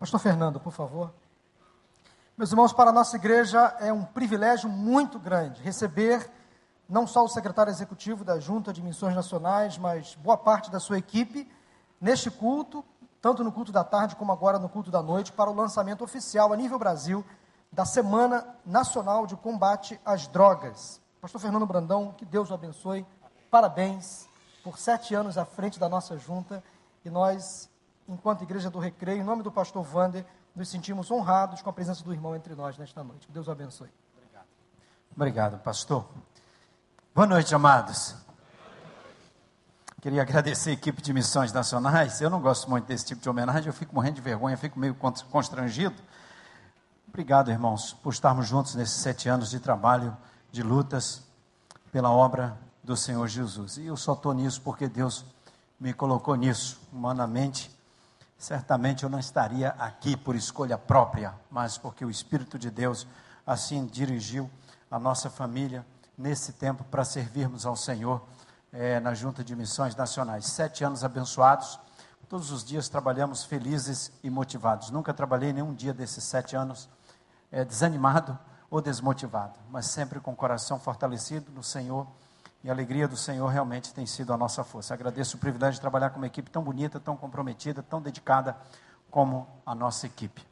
Pastor Fernando, por favor. Meus irmãos, para a nossa igreja é um privilégio muito grande receber não só o secretário executivo da Junta de Missões Nacionais, mas boa parte da sua equipe neste culto, tanto no culto da tarde como agora no culto da noite, para o lançamento oficial a nível Brasil da Semana Nacional de Combate às Drogas. Pastor Fernando Brandão, que Deus o abençoe. Parabéns por sete anos à frente da nossa junta e nós, enquanto Igreja do Recreio, em nome do pastor Vander, nos sentimos honrados com a presença do irmão entre nós nesta noite. Que Deus o abençoe. Obrigado. Obrigado, pastor. Boa noite, amados. Queria agradecer a equipe de missões nacionais. Eu não gosto muito desse tipo de homenagem, eu fico morrendo de vergonha, fico meio constrangido. Obrigado, irmãos, por estarmos juntos nesses sete anos de trabalho, de lutas pela obra do Senhor Jesus. E eu só estou nisso porque Deus me colocou nisso, humanamente certamente eu não estaria aqui por escolha própria, mas porque o Espírito de Deus assim dirigiu a nossa família nesse tempo para servirmos ao Senhor é, na Junta de Missões Nacionais. Sete anos abençoados, todos os dias trabalhamos felizes e motivados. Nunca trabalhei nenhum dia desses sete anos é, desanimado ou desmotivado, mas sempre com o coração fortalecido no Senhor e a alegria do Senhor realmente tem sido a nossa força. Agradeço o privilégio de trabalhar com uma equipe tão bonita, tão comprometida, tão dedicada como a nossa equipe.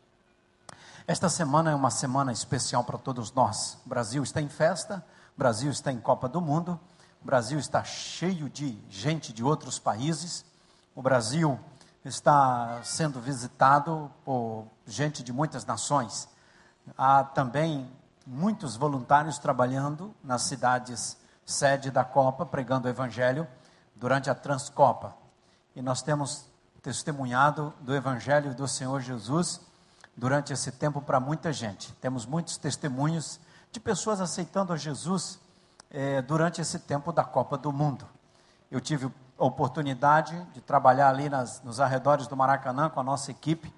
Esta semana é uma semana especial para todos nós. O Brasil está em festa, o Brasil está em Copa do Mundo, o Brasil está cheio de gente de outros países, o Brasil está sendo visitado por gente de muitas nações. Há também muitos voluntários trabalhando nas cidades sede da Copa, pregando o Evangelho durante a Transcopa. E nós temos testemunhado do Evangelho do Senhor Jesus durante esse tempo para muita gente. Temos muitos testemunhos de pessoas aceitando a Jesus eh, durante esse tempo da Copa do Mundo. Eu tive a oportunidade de trabalhar ali nas, nos arredores do Maracanã com a nossa equipe,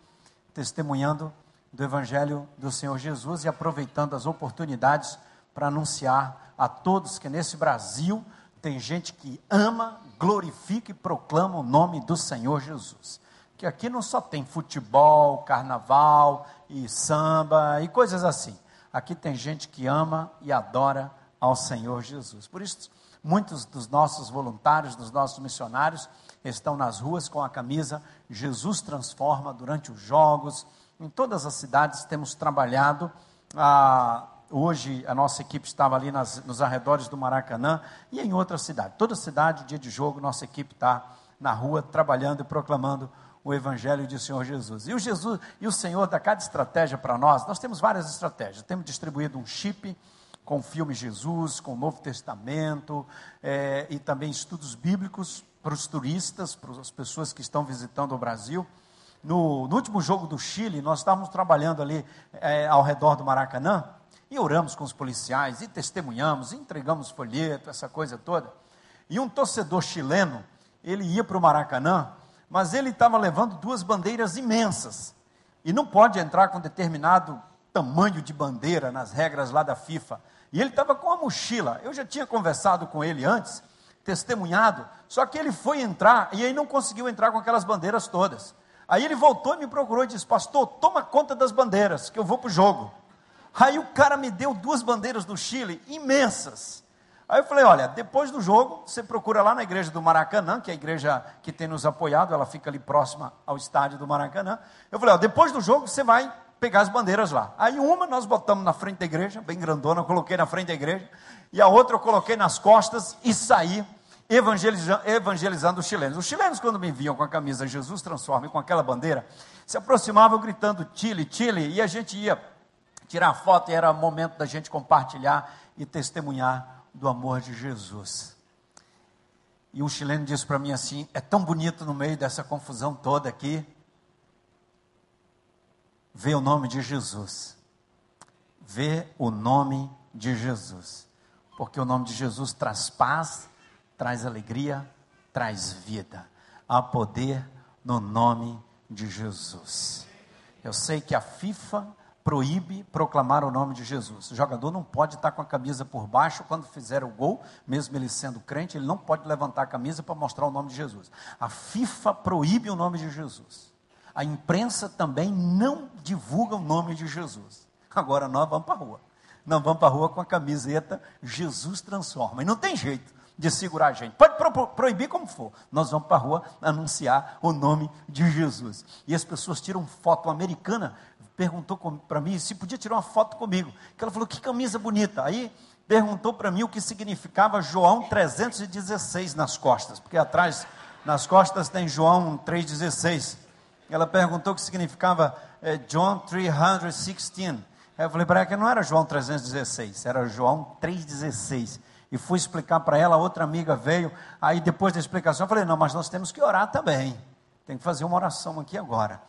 testemunhando do Evangelho do Senhor Jesus e aproveitando as oportunidades para anunciar a todos que nesse Brasil tem gente que ama, glorifica e proclama o nome do Senhor Jesus. Que aqui não só tem futebol, carnaval e samba e coisas assim. Aqui tem gente que ama e adora ao Senhor Jesus. Por isso, muitos dos nossos voluntários, dos nossos missionários, estão nas ruas com a camisa Jesus Transforma durante os jogos. Em todas as cidades temos trabalhado a Hoje a nossa equipe estava ali nas, nos arredores do Maracanã e em outra cidade. Toda cidade, dia de jogo, nossa equipe está na rua trabalhando e proclamando o Evangelho de Senhor Jesus. E o Jesus e o Senhor dá cada estratégia para nós. Nós temos várias estratégias. Temos distribuído um chip com o filme Jesus, com o Novo Testamento é, e também estudos bíblicos para os turistas, para as pessoas que estão visitando o Brasil. No, no último jogo do Chile, nós estávamos trabalhando ali é, ao redor do Maracanã e oramos com os policiais, e testemunhamos, e entregamos folheto, essa coisa toda. E um torcedor chileno, ele ia para o Maracanã, mas ele estava levando duas bandeiras imensas. E não pode entrar com determinado tamanho de bandeira nas regras lá da FIFA. E ele estava com a mochila. Eu já tinha conversado com ele antes, testemunhado, só que ele foi entrar e aí não conseguiu entrar com aquelas bandeiras todas. Aí ele voltou e me procurou e disse: Pastor, toma conta das bandeiras, que eu vou para o jogo. Aí o cara me deu duas bandeiras do Chile imensas. Aí eu falei: olha, depois do jogo, você procura lá na igreja do Maracanã, que é a igreja que tem nos apoiado, ela fica ali próxima ao estádio do Maracanã. Eu falei: ó, depois do jogo, você vai pegar as bandeiras lá. Aí uma nós botamos na frente da igreja, bem grandona, eu coloquei na frente da igreja, e a outra eu coloquei nas costas e saí evangelizando, os chilenos. Os chilenos, quando me viam com a camisa Jesus Transforma e com aquela bandeira, se aproximavam gritando Chile, Chile, e a gente ia tirar foto e era momento da gente compartilhar e testemunhar do amor de Jesus. E um chileno disse para mim assim: é tão bonito no meio dessa confusão toda aqui, ver o nome de Jesus. Ver o nome de Jesus. Porque o nome de Jesus traz paz, traz alegria, traz vida. Há poder no nome de Jesus. Eu sei que a FIFA proíbe proclamar o nome de Jesus. O jogador não pode estar com a camisa por baixo quando fizer o gol, mesmo ele sendo crente, ele não pode levantar a camisa para mostrar o nome de Jesus. A FIFA proíbe o nome de Jesus. A imprensa também não divulga o nome de Jesus. Agora nós vamos para a rua. Nós vamos para a rua com a camiseta Jesus transforma. E não tem jeito de segurar a gente. Pode pro, proibir como for. Nós vamos para a rua anunciar o nome de Jesus. E as pessoas tiram foto. Americana perguntou para mim se podia tirar uma foto comigo. Que ela falou: que camisa bonita. Aí perguntou para mim o que significava João 316 nas costas, porque atrás, nas costas, tem João 316. Ela perguntou o que significava é, John 316. Aí eu falei para ela que não era João 316, era João 316 e fui explicar para ela, outra amiga veio, aí depois da explicação eu falei, não, mas nós temos que orar também, tem que fazer uma oração aqui agora.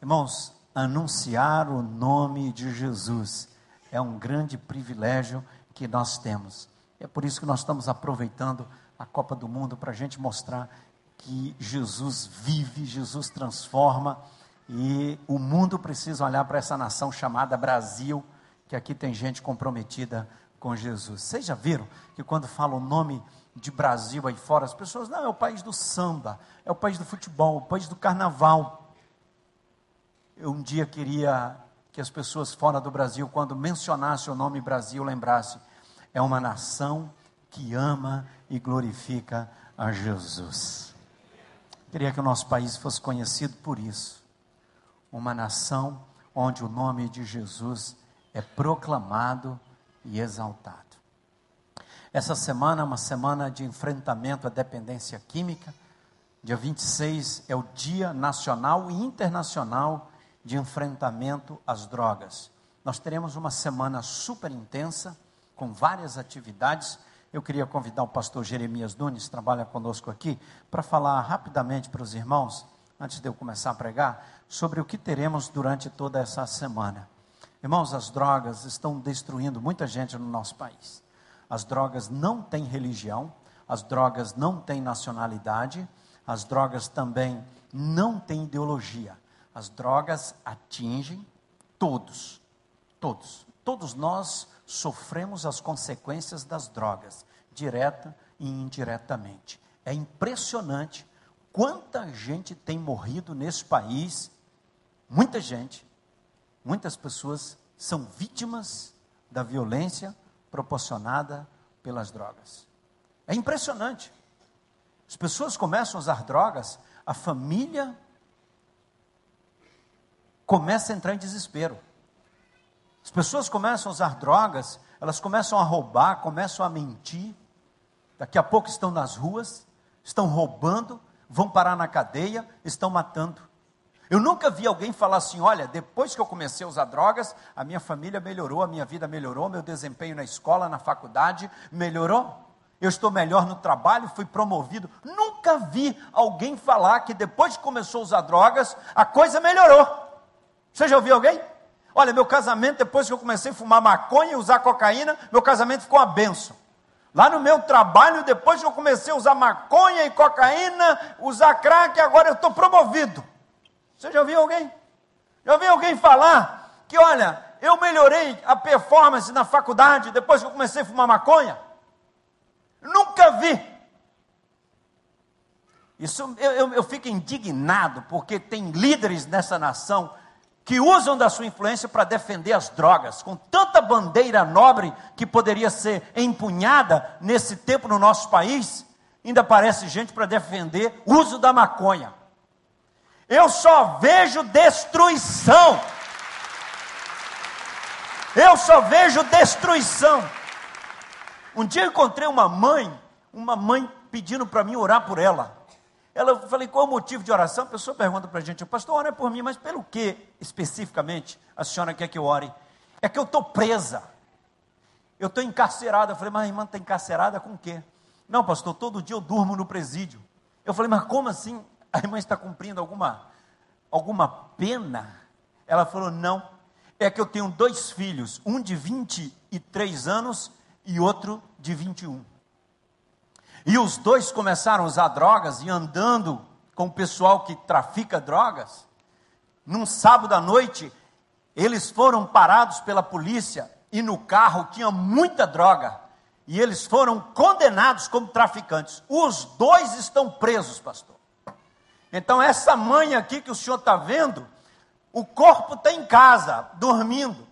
Irmãos, anunciar o nome de Jesus é um grande privilégio que nós temos. É por isso que nós estamos aproveitando a Copa do Mundo para a gente mostrar que Jesus vive, Jesus transforma e o mundo precisa olhar para essa nação chamada Brasil, que aqui tem gente comprometida com Jesus. Vocês já viram que quando fala o nome de Brasil aí fora, as pessoas, não, é o país do samba, é o país do futebol, o país do carnaval. Eu um dia queria que as pessoas fora do Brasil, quando mencionasse o nome Brasil, lembrasse, é uma nação que ama e glorifica a Jesus. Queria que o nosso país fosse conhecido por isso. Uma nação onde o nome de Jesus é proclamado e exaltado. Essa semana é uma semana de enfrentamento à dependência química. Dia 26 é o Dia Nacional e Internacional de Enfrentamento às Drogas. Nós teremos uma semana super intensa, com várias atividades. Eu queria convidar o pastor Jeremias Nunes, que trabalha conosco aqui, para falar rapidamente para os irmãos, antes de eu começar a pregar, sobre o que teremos durante toda essa semana. Irmãos, as drogas estão destruindo muita gente no nosso país. As drogas não têm religião, as drogas não têm nacionalidade, as drogas também não têm ideologia. As drogas atingem todos, todos. Todos nós sofremos as consequências das drogas, direta e indiretamente. É impressionante quanta gente tem morrido nesse país, muita gente, Muitas pessoas são vítimas da violência proporcionada pelas drogas. É impressionante. As pessoas começam a usar drogas, a família começa a entrar em desespero. As pessoas começam a usar drogas, elas começam a roubar, começam a mentir. Daqui a pouco estão nas ruas, estão roubando, vão parar na cadeia, estão matando. Eu nunca vi alguém falar assim: olha, depois que eu comecei a usar drogas, a minha família melhorou, a minha vida melhorou, meu desempenho na escola, na faculdade melhorou. Eu estou melhor no trabalho, fui promovido. Nunca vi alguém falar que depois que começou a usar drogas, a coisa melhorou. Você já ouviu alguém? Olha, meu casamento, depois que eu comecei a fumar maconha e usar cocaína, meu casamento ficou uma benção. Lá no meu trabalho, depois que eu comecei a usar maconha e cocaína, usar crack, agora eu estou promovido. Você já ouviu alguém? Já ouviu alguém falar que, olha, eu melhorei a performance na faculdade depois que eu comecei a fumar maconha? Nunca vi. Isso eu, eu, eu fico indignado porque tem líderes nessa nação que usam da sua influência para defender as drogas, com tanta bandeira nobre que poderia ser empunhada nesse tempo no nosso país, ainda aparece gente para defender o uso da maconha. Eu só vejo destruição. Eu só vejo destruição. Um dia eu encontrei uma mãe, uma mãe pedindo para mim orar por ela. Ela, eu falei, qual é o motivo de oração? A pessoa pergunta para a gente, pastor, ora por mim, mas pelo que especificamente a senhora quer que eu ore? É que eu estou presa. Eu estou encarcerada. Eu falei, mas a irmã está encarcerada com o quê? Não, pastor, todo dia eu durmo no presídio. Eu falei, mas como assim? a irmã está cumprindo alguma, alguma pena? Ela falou: não. É que eu tenho dois filhos, um de 23 anos e outro de 21. E os dois começaram a usar drogas e andando com o pessoal que trafica drogas. Num sábado à noite, eles foram parados pela polícia e no carro tinha muita droga. E eles foram condenados como traficantes. Os dois estão presos, pastor. Então, essa mãe aqui que o senhor está vendo, o corpo está em casa, dormindo,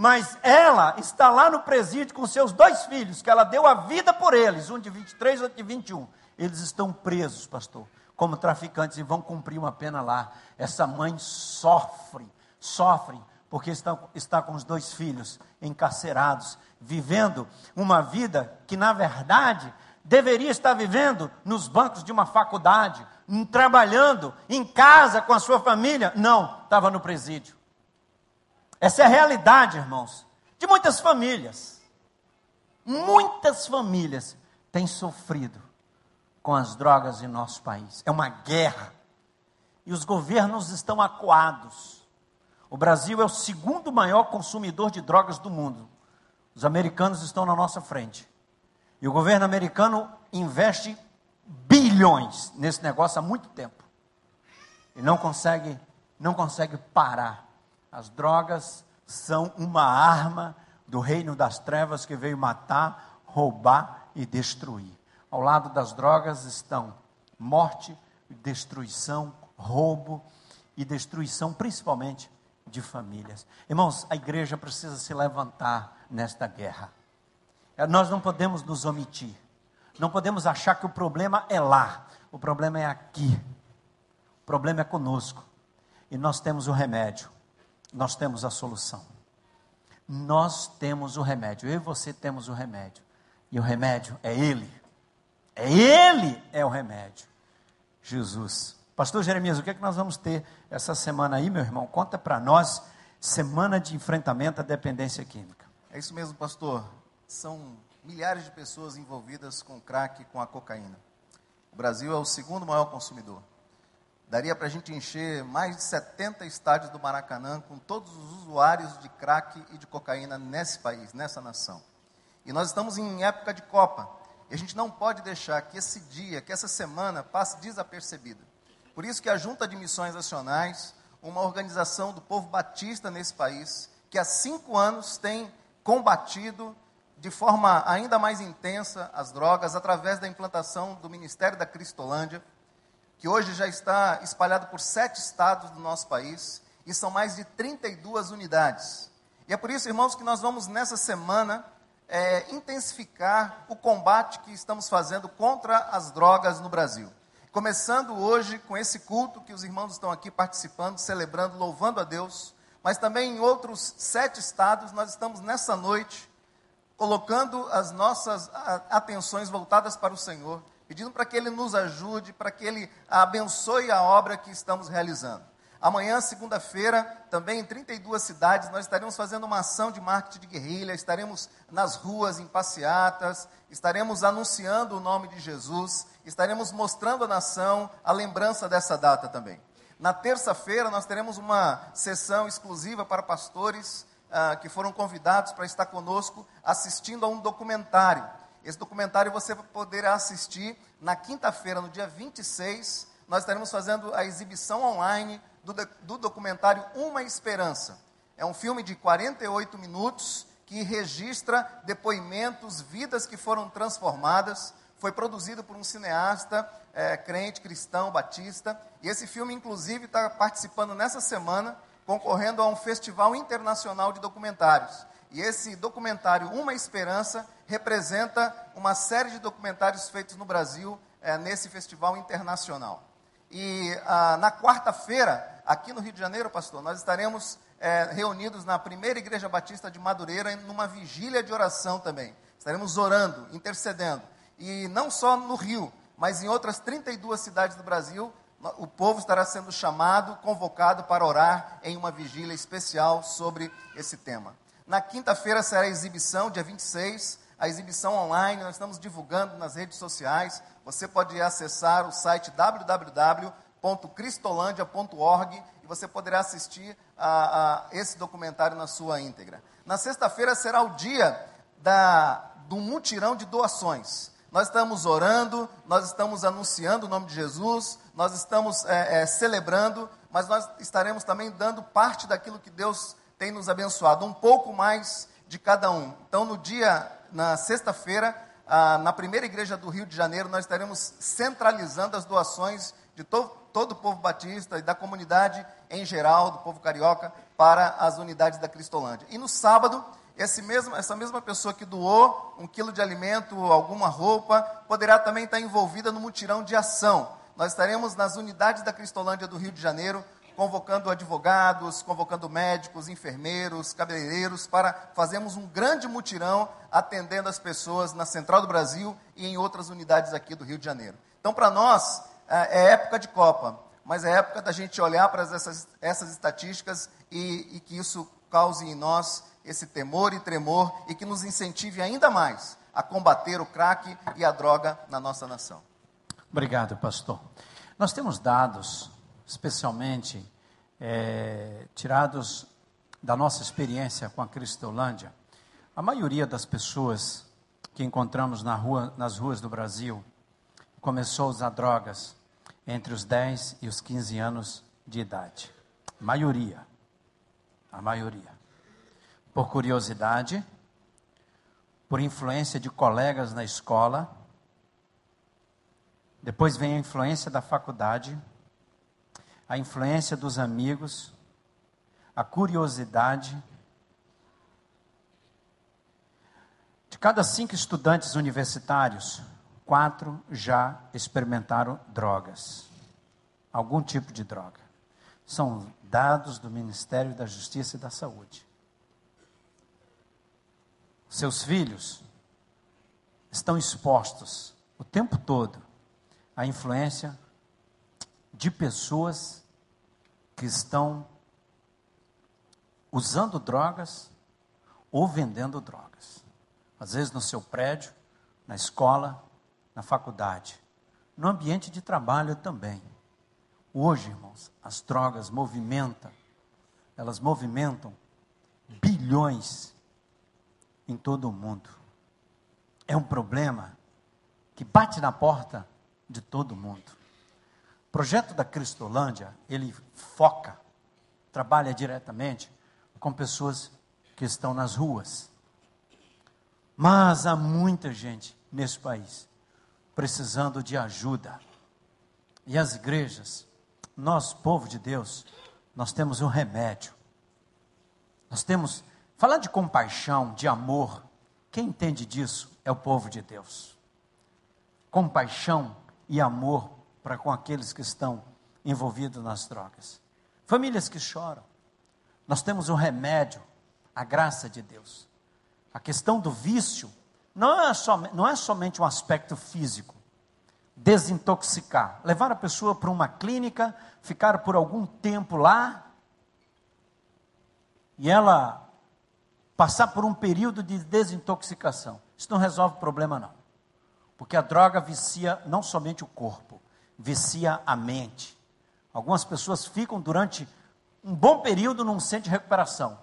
mas ela está lá no presídio com seus dois filhos, que ela deu a vida por eles, um de 23 e outro de 21. Eles estão presos, pastor, como traficantes e vão cumprir uma pena lá. Essa mãe sofre, sofre, porque está, está com os dois filhos encarcerados, vivendo uma vida que, na verdade, deveria estar vivendo nos bancos de uma faculdade, trabalhando em casa com a sua família. Não, estava no presídio. Essa é a realidade, irmãos, de muitas famílias. Muitas famílias têm sofrido com as drogas em nosso país. É uma guerra. E os governos estão acuados. O Brasil é o segundo maior consumidor de drogas do mundo. Os americanos estão na nossa frente. E o governo americano investe bilhões nesse negócio há muito tempo. E não consegue, não consegue parar. As drogas são uma arma do reino das trevas que veio matar, roubar e destruir. Ao lado das drogas estão morte, destruição, roubo e destruição, principalmente de famílias. Irmãos, a igreja precisa se levantar nesta guerra. É, nós não podemos nos omitir. Não podemos achar que o problema é lá. O problema é aqui. O problema é conosco. E nós temos o remédio. Nós temos a solução. Nós temos o remédio. Eu e você temos o remédio. E o remédio é Ele. É Ele é o remédio. Jesus. Pastor Jeremias, o que é que nós vamos ter essa semana aí, meu irmão? Conta para nós. Semana de enfrentamento à dependência química. É isso mesmo, pastor são milhares de pessoas envolvidas com crack e com a cocaína. O Brasil é o segundo maior consumidor. Daria para a gente encher mais de 70 estádios do Maracanã com todos os usuários de crack e de cocaína nesse país, nessa nação. E nós estamos em época de Copa. E a gente não pode deixar que esse dia, que essa semana passe desapercebida. Por isso que a Junta de Missões Nacionais, uma organização do povo batista nesse país, que há cinco anos tem combatido de forma ainda mais intensa as drogas através da implantação do Ministério da Cristolândia, que hoje já está espalhado por sete estados do nosso país e são mais de 32 unidades. E é por isso, irmãos, que nós vamos nessa semana é, intensificar o combate que estamos fazendo contra as drogas no Brasil. Começando hoje com esse culto que os irmãos estão aqui participando, celebrando, louvando a Deus, mas também em outros sete estados, nós estamos nessa noite colocando as nossas atenções voltadas para o Senhor, pedindo para que Ele nos ajude, para que Ele abençoe a obra que estamos realizando. Amanhã, segunda-feira, também em 32 cidades, nós estaremos fazendo uma ação de marketing de guerrilha, estaremos nas ruas, em passeatas, estaremos anunciando o nome de Jesus, estaremos mostrando à nação a lembrança dessa data também. Na terça-feira, nós teremos uma sessão exclusiva para pastores ah, que foram convidados para estar conosco assistindo a um documentário. Esse documentário você poderá assistir na quinta-feira, no dia 26. Nós estaremos fazendo a exibição online do, do documentário Uma Esperança. É um filme de 48 minutos que registra depoimentos, vidas que foram transformadas. Foi produzido por um cineasta é, crente, cristão, batista. E esse filme, inclusive, está participando nessa semana concorrendo a um festival internacional de documentários. E esse documentário Uma Esperança representa uma série de documentários feitos no Brasil é, nesse festival internacional. E ah, na quarta-feira, aqui no Rio de Janeiro, pastor, nós estaremos é, reunidos na primeira Igreja Batista de Madureira, numa vigília de oração também. Estaremos orando, intercedendo. E não só no Rio, mas em outras 32 cidades do Brasil, o povo estará sendo chamado, convocado para orar em uma vigília especial sobre esse tema. Na quinta-feira será a exibição, dia 26, a exibição online, nós estamos divulgando nas redes sociais. Você pode acessar o site www.cristolândia.org e você poderá assistir a, a, esse documentário na sua íntegra. Na sexta-feira será o dia da, do mutirão de doações. Nós estamos orando, nós estamos anunciando o nome de Jesus, nós estamos é, é, celebrando, mas nós estaremos também dando parte daquilo que Deus tem nos abençoado, um pouco mais de cada um. Então, no dia, na sexta-feira, ah, na primeira igreja do Rio de Janeiro, nós estaremos centralizando as doações de to todo o povo batista e da comunidade em geral, do povo carioca, para as unidades da Cristolândia. E no sábado, mesmo, essa mesma pessoa que doou um quilo de alimento, alguma roupa, poderá também estar envolvida no mutirão de ação. Nós estaremos nas unidades da Cristolândia do Rio de Janeiro, convocando advogados, convocando médicos, enfermeiros, cabeleireiros, para fazermos um grande mutirão atendendo as pessoas na Central do Brasil e em outras unidades aqui do Rio de Janeiro. Então, para nós, é, é época de Copa, mas é época da gente olhar para essas, essas estatísticas e, e que isso cause em nós esse temor e tremor e que nos incentive ainda mais a combater o crack e a droga na nossa nação. Obrigado, pastor. Nós temos dados especialmente é, tirados da nossa experiência com a Cristolândia, a maioria das pessoas que encontramos na rua, nas ruas do Brasil começou a usar drogas entre os 10 e os 15 anos de idade. Maioria. A maioria. Por curiosidade, por influência de colegas na escola, depois vem a influência da faculdade, a influência dos amigos, a curiosidade. De cada cinco estudantes universitários, quatro já experimentaram drogas, algum tipo de droga. São dados do Ministério da Justiça e da Saúde. Seus filhos estão expostos o tempo todo à influência de pessoas que estão usando drogas ou vendendo drogas. Às vezes no seu prédio, na escola, na faculdade, no ambiente de trabalho também. Hoje, irmãos, as drogas movimentam, elas movimentam bilhões em todo o mundo. É um problema que bate na porta de todo mundo. O projeto da Cristolândia, ele foca, trabalha diretamente com pessoas que estão nas ruas. Mas há muita gente nesse país precisando de ajuda. E as igrejas, nós, povo de Deus, nós temos um remédio. Nós temos, falando de compaixão, de amor, quem entende disso é o povo de Deus. Compaixão e amor para com aqueles que estão envolvidos nas drogas. Famílias que choram. Nós temos um remédio, a graça de Deus. A questão do vício não é, som, não é somente um aspecto físico. Desintoxicar, levar a pessoa para uma clínica, ficar por algum tempo lá e ela passar por um período de desintoxicação. Isso não resolve o problema, não. Porque a droga vicia não somente o corpo, vicia a mente. Algumas pessoas ficam durante um bom período num centro de recuperação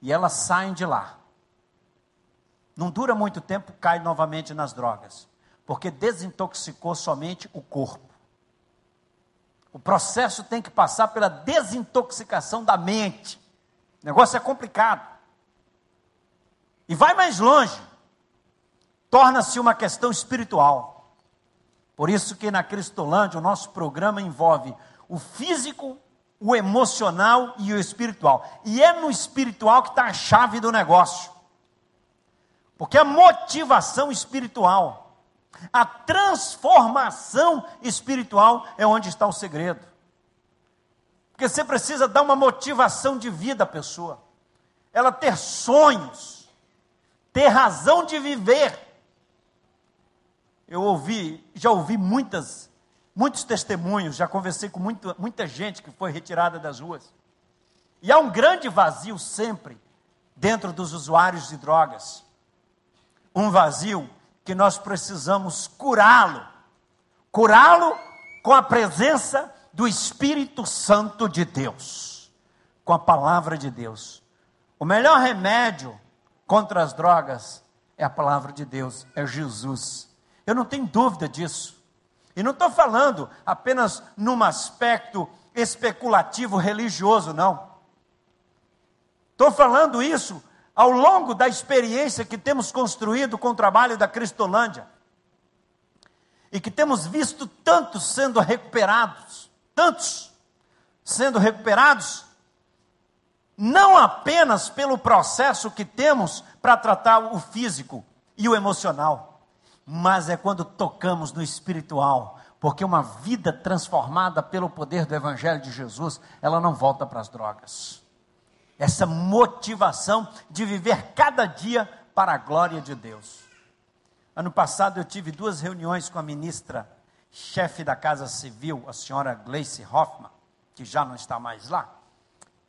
e elas saem de lá. Não dura muito tempo, cai novamente nas drogas, porque desintoxicou somente o corpo. O processo tem que passar pela desintoxicação da mente. O negócio é complicado. E vai mais longe. Torna-se uma questão espiritual. Por isso que na Cristolândia o nosso programa envolve o físico, o emocional e o espiritual. E é no espiritual que está a chave do negócio. Porque a motivação espiritual, a transformação espiritual é onde está o segredo. Porque você precisa dar uma motivação de vida à pessoa. Ela ter sonhos, ter razão de viver eu ouvi, já ouvi muitas, muitos testemunhos, já conversei com muita, muita gente que foi retirada das ruas. E há um grande vazio sempre dentro dos usuários de drogas. Um vazio que nós precisamos curá-lo. Curá-lo com a presença do Espírito Santo de Deus, com a palavra de Deus. O melhor remédio contra as drogas é a palavra de Deus, é Jesus. Eu não tenho dúvida disso. E não estou falando apenas num aspecto especulativo religioso, não. Estou falando isso ao longo da experiência que temos construído com o trabalho da Cristolândia. e que temos visto tantos sendo recuperados, tantos sendo recuperados, não apenas pelo processo que temos para tratar o físico e o emocional, mas é quando tocamos no espiritual, porque uma vida transformada pelo poder do Evangelho de Jesus, ela não volta para as drogas. Essa motivação de viver cada dia para a glória de Deus. Ano passado eu tive duas reuniões com a ministra, chefe da Casa Civil, a senhora Gleice Hoffmann, que já não está mais lá.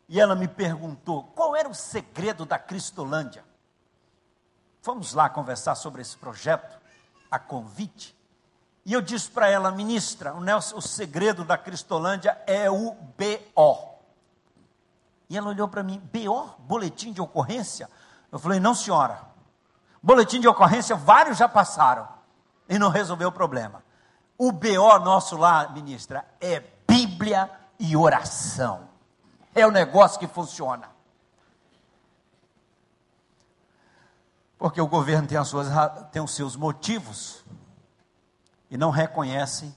E ela me perguntou qual era o segredo da Cristolândia. Vamos lá conversar sobre esse projeto, a convite. E eu disse para ela, ministra, o, Nelson, o segredo da Cristolândia é o BO. E ela olhou para mim, BO? Boletim de ocorrência? Eu falei, não senhora. Boletim de ocorrência, vários já passaram e não resolveu o problema. O BO nosso lá, ministra, é Bíblia e oração. É o negócio que funciona. Porque o governo tem, as suas, tem os seus motivos e não reconhece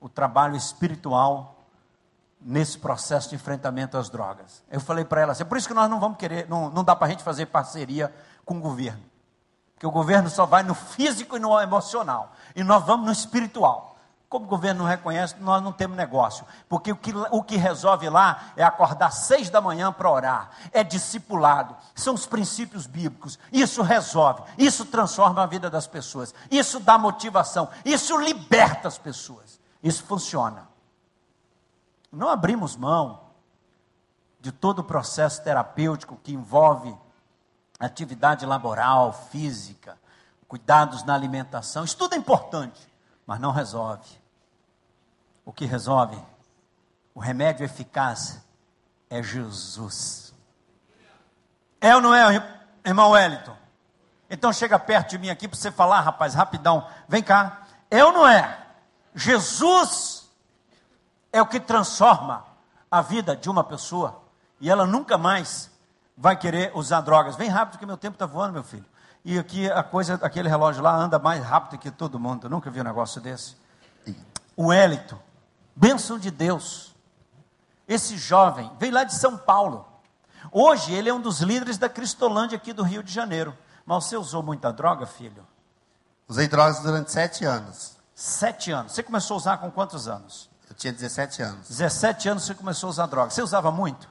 o trabalho espiritual nesse processo de enfrentamento às drogas. Eu falei para ela assim, é por isso que nós não vamos querer, não, não dá para a gente fazer parceria com o governo. Porque o governo só vai no físico e no emocional. E nós vamos no espiritual. Como o governo não reconhece, nós não temos negócio. Porque o que, o que resolve lá é acordar seis da manhã para orar. É discipulado. São os princípios bíblicos. Isso resolve. Isso transforma a vida das pessoas. Isso dá motivação. Isso liberta as pessoas. Isso funciona. Não abrimos mão de todo o processo terapêutico que envolve atividade laboral, física, cuidados na alimentação. Isso tudo é importante, mas não resolve. O que resolve, o remédio eficaz é Jesus. É ou não é, irmão Wellington? Então chega perto de mim aqui para você falar, rapaz, rapidão. Vem cá. É ou não é? Jesus é o que transforma a vida de uma pessoa e ela nunca mais vai querer usar drogas. Vem rápido que meu tempo está voando, meu filho. E aqui a coisa, aquele relógio lá anda mais rápido que todo mundo. Eu nunca vi um negócio desse. O Wellington Bênção de Deus. Esse jovem veio lá de São Paulo. Hoje ele é um dos líderes da Cristolândia aqui do Rio de Janeiro. Mas você usou muita droga, filho? Usei drogas durante sete anos. Sete anos. Você começou a usar com quantos anos? Eu tinha 17 anos. 17 anos você começou a usar droga. Você usava muito?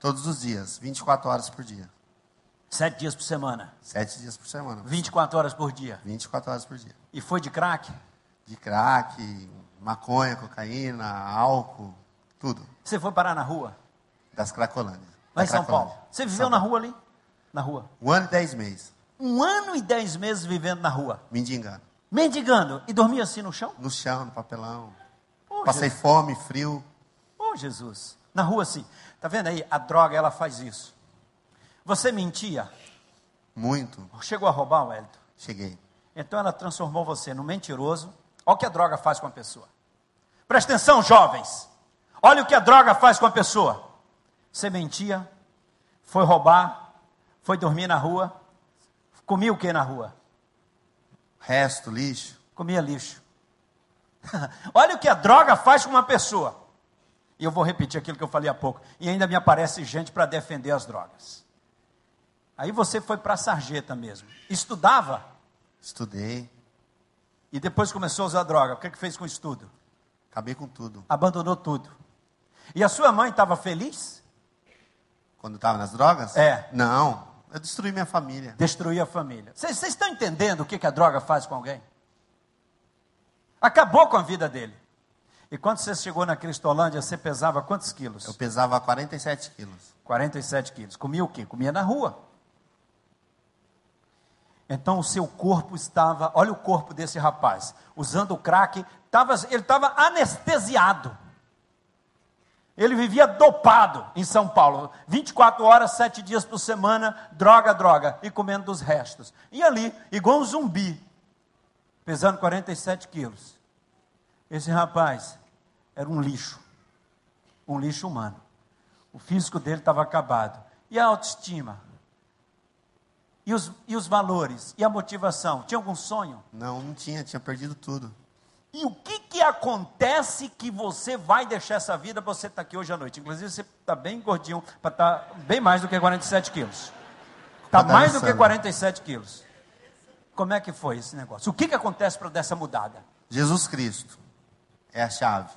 Todos os dias, 24 horas por dia. Sete dias por semana? Sete dias por semana. 24 horas por dia? 24 horas por dia. E foi de crack? De crack, maconha, cocaína, álcool, tudo. Você foi parar na rua? Das Cracolândias. Lá em São Paulo. Você viveu na rua ali? Na rua? Um ano e dez meses. Um ano e dez meses vivendo na rua? Mendigando. Mendigando? E dormia assim no chão? No chão, no papelão. Oh, Passei Jesus. fome, frio. Oh, Jesus. Na rua assim. Tá vendo aí? A droga, ela faz isso. Você mentia? Muito. Chegou a roubar, Wellington? Cheguei. Então ela transformou você no mentiroso. Olha o que a droga faz com a pessoa. Presta atenção, jovens. Olha o que a droga faz com a pessoa. Você mentia, foi roubar, foi dormir na rua, comia o que na rua? Resto, lixo. Comia lixo. Olha o que a droga faz com uma pessoa. E eu vou repetir aquilo que eu falei há pouco. E ainda me aparece gente para defender as drogas. Aí você foi para a sarjeta mesmo. Estudava? Estudei. E depois começou a usar droga. O que, é que fez com o estudo? Acabei com tudo. Abandonou tudo. E a sua mãe estava feliz? Quando estava nas drogas? É. Não. Eu destruí minha família. Destruí a família. Vocês estão entendendo o que, que a droga faz com alguém? Acabou com a vida dele. E quando você chegou na Cristolândia, você pesava quantos quilos? Eu pesava 47 quilos. 47 quilos. Comia o quê? Comia na rua. Então o seu corpo estava, olha o corpo desse rapaz, usando o crack, tava, ele estava anestesiado. Ele vivia dopado em São Paulo, 24 horas, 7 dias por semana, droga, droga, e comendo dos restos. E ali, igual um zumbi, pesando 47 quilos. Esse rapaz era um lixo, um lixo humano. O físico dele estava acabado. E a autoestima? E os, e os valores? E a motivação? Tinha algum sonho? Não, não tinha, tinha perdido tudo. E o que, que acontece que você vai deixar essa vida para você estar tá aqui hoje à noite? Inclusive, você está bem gordinho, para estar tá bem mais do que 47 quilos. Está mais do que 47 quilos. Como é que foi esse negócio? O que, que acontece para dessa mudada? Jesus Cristo é a chave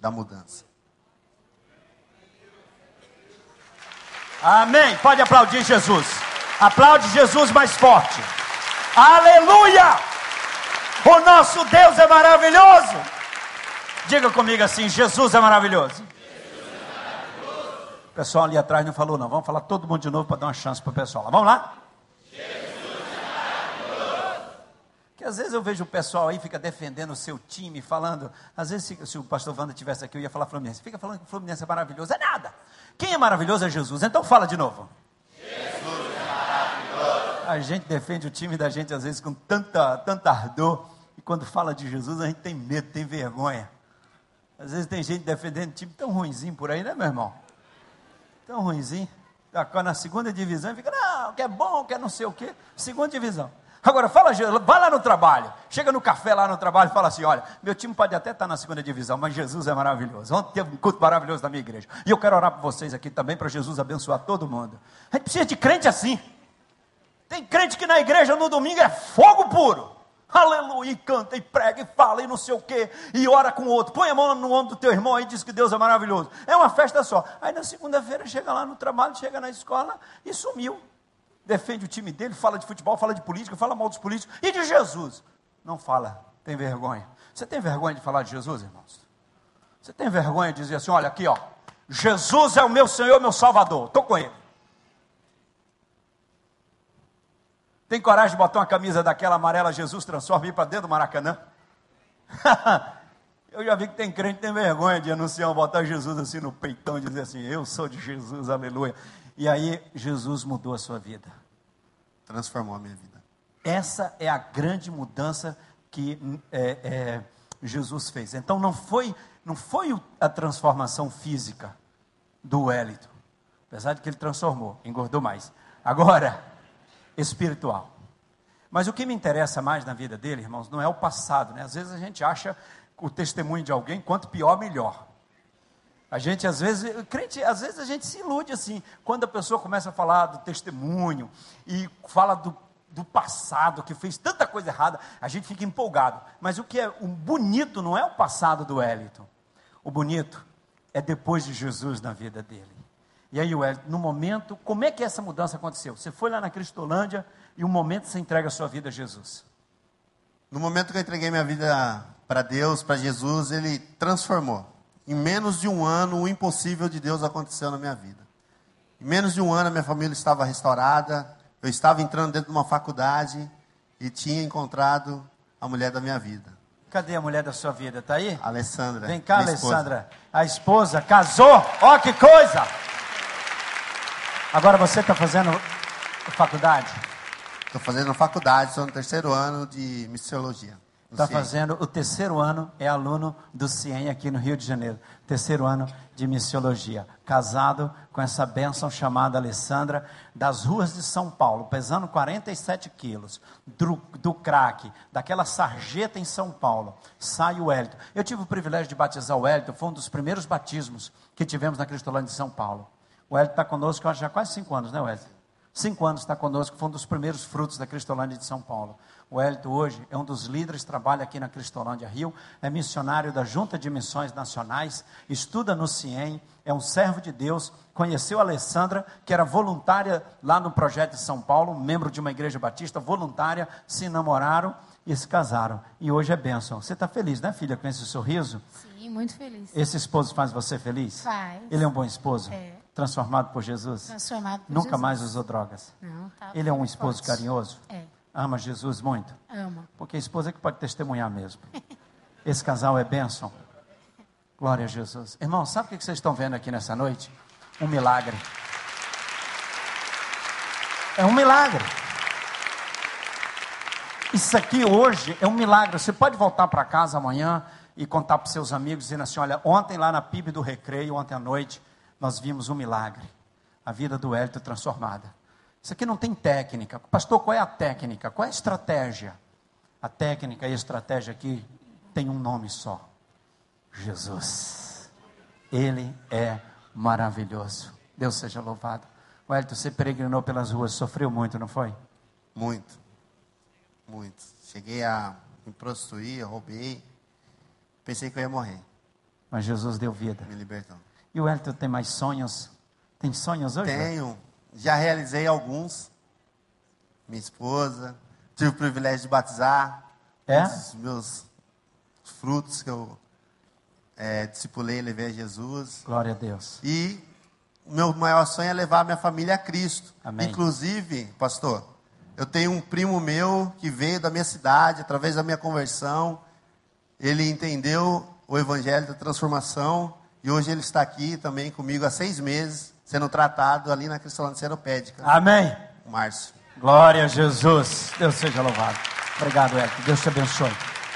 da mudança. Amém. Pode aplaudir Jesus. Aplaude Jesus mais forte. Aleluia! O nosso Deus é maravilhoso. Diga comigo assim: Jesus é maravilhoso. O pessoal ali atrás não falou, não. Vamos falar todo mundo de novo para dar uma chance para o pessoal. Vamos lá? Que às vezes eu vejo o pessoal aí fica defendendo o seu time, falando. Às vezes, se, se o pastor Wanda estivesse aqui, eu ia falar Fluminense. Fica falando que Fluminense é maravilhoso. É nada. Quem é maravilhoso é Jesus. Então fala de novo. Jesus é maravilhoso. A gente defende o time da gente às vezes com tanta, tanta ardor. E quando fala de Jesus, a gente tem medo, tem vergonha. Às vezes tem gente defendendo time tão ruimzinho por aí, né, meu irmão? Tão ruimzinho. Tá na segunda divisão e fica, não, que é bom, que é não sei o quê. Segunda divisão. Agora, fala, vai lá no trabalho, chega no café lá no trabalho e fala assim: olha, meu time pode até estar na segunda divisão, mas Jesus é maravilhoso. Ontem teve um culto maravilhoso da minha igreja. E eu quero orar por vocês aqui também para Jesus abençoar todo mundo. A gente precisa de crente assim. Tem crente que na igreja no domingo é fogo puro. Aleluia, e canta, e prega, e fala, e não sei o quê, e ora com o outro. Põe a mão no ombro do teu irmão e diz que Deus é maravilhoso. É uma festa só. Aí na segunda-feira chega lá no trabalho, chega na escola e sumiu defende o time dele, fala de futebol, fala de política, fala mal dos políticos e de Jesus. Não fala, tem vergonha. Você tem vergonha de falar de Jesus, irmãos? Você tem vergonha de dizer assim: olha aqui, ó, Jesus é o meu Senhor, meu Salvador, estou com Ele. Tem coragem de botar uma camisa daquela amarela, Jesus transforma e ir para dentro do Maracanã? Eu já vi que tem crente que tem vergonha de anunciar, botar Jesus assim no peitão e dizer assim: Eu sou de Jesus, aleluia. E aí Jesus mudou a sua vida. Transformou a minha vida. Essa é a grande mudança que é, é, Jesus fez. Então não foi, não foi a transformação física do Wellington, apesar de que ele transformou, engordou mais. Agora, espiritual. Mas o que me interessa mais na vida dele, irmãos, não é o passado, né? Às vezes a gente acha o testemunho de alguém, quanto pior, melhor. A gente às vezes, crente, às vezes a gente se ilude assim, quando a pessoa começa a falar do testemunho e fala do, do passado, que fez tanta coisa errada, a gente fica empolgado. Mas o que é o bonito não é o passado do Wellington. O bonito é depois de Jesus na vida dele. E aí, Wellington, no momento, como é que essa mudança aconteceu? Você foi lá na Cristolândia e um momento você entrega a sua vida a Jesus. No momento que eu entreguei minha vida para Deus, para Jesus, ele transformou. Em menos de um ano, o impossível de Deus aconteceu na minha vida. Em menos de um ano, a minha família estava restaurada. Eu estava entrando dentro de uma faculdade e tinha encontrado a mulher da minha vida. Cadê a mulher da sua vida? Está aí? Alessandra. Vem cá, Alessandra. Esposa. A esposa casou. Ó, oh, que coisa! Agora você está fazendo faculdade? Estou fazendo faculdade, estou no terceiro ano de missiologia. Está fazendo o terceiro ano, é aluno do CIEM aqui no Rio de Janeiro. Terceiro ano de missiologia. Casado com essa bênção chamada Alessandra, das ruas de São Paulo, pesando 47 quilos, do, do crack, daquela sarjeta em São Paulo. Sai o Hélito. Eu tive o privilégio de batizar o Hélito, foi um dos primeiros batismos que tivemos na Cristolândia de São Paulo. O Hélito está conosco há já quase cinco anos, né, Wesley? Cinco anos está conosco, foi um dos primeiros frutos da Cristolândia de São Paulo. O Hélito hoje é um dos líderes, trabalha aqui na Cristolândia Rio, é missionário da Junta de Missões Nacionais, estuda no CIEM, é um servo de Deus, conheceu a Alessandra, que era voluntária lá no projeto de São Paulo, membro de uma igreja batista, voluntária, se namoraram e se casaram. E hoje é bênção. Você está feliz, né, filha, com esse sorriso? Sim, muito feliz. Esse esposo faz você feliz? Faz. Ele é um bom esposo? É. Transformado por Jesus? Transformado por Nunca Jesus. mais usou drogas? Não, tá. Ele é um esposo forte. carinhoso? É. Ama Jesus muito? Ama. Porque a esposa é que pode testemunhar mesmo. Esse casal é bênção. Glória a Jesus. Irmão, sabe o que vocês estão vendo aqui nessa noite? Um milagre. É um milagre. Isso aqui hoje é um milagre. Você pode voltar para casa amanhã e contar para seus amigos, dizendo assim: olha, ontem lá na PIB do Recreio, ontem à noite, nós vimos um milagre. A vida do Hélito transformada. Isso aqui não tem técnica. Pastor, qual é a técnica? Qual é a estratégia? A técnica e a estratégia aqui tem um nome só: Jesus. Ele é maravilhoso. Deus seja louvado. Wellington, você peregrinou pelas ruas, sofreu muito, não foi? Muito. Muito. Cheguei a me prostituir, roubei. Pensei que eu ia morrer. Mas Jesus deu vida. Me libertou. E o Wellington tem mais sonhos? Tem sonhos hoje? Tenho. Já realizei alguns. Minha esposa. Tive o privilégio de batizar. É? Os meus frutos que eu é, discipulei levei a Jesus. Glória a Deus. E o meu maior sonho é levar a minha família a Cristo. Amém. Inclusive, pastor, eu tenho um primo meu que veio da minha cidade, através da minha conversão. Ele entendeu o evangelho da transformação e hoje ele está aqui também comigo há seis meses, sendo tratado ali na Cristolândia Seropédica. Amém. Márcio. Glória a Jesus. Deus seja louvado. Obrigado, Wellington. Deus te abençoe.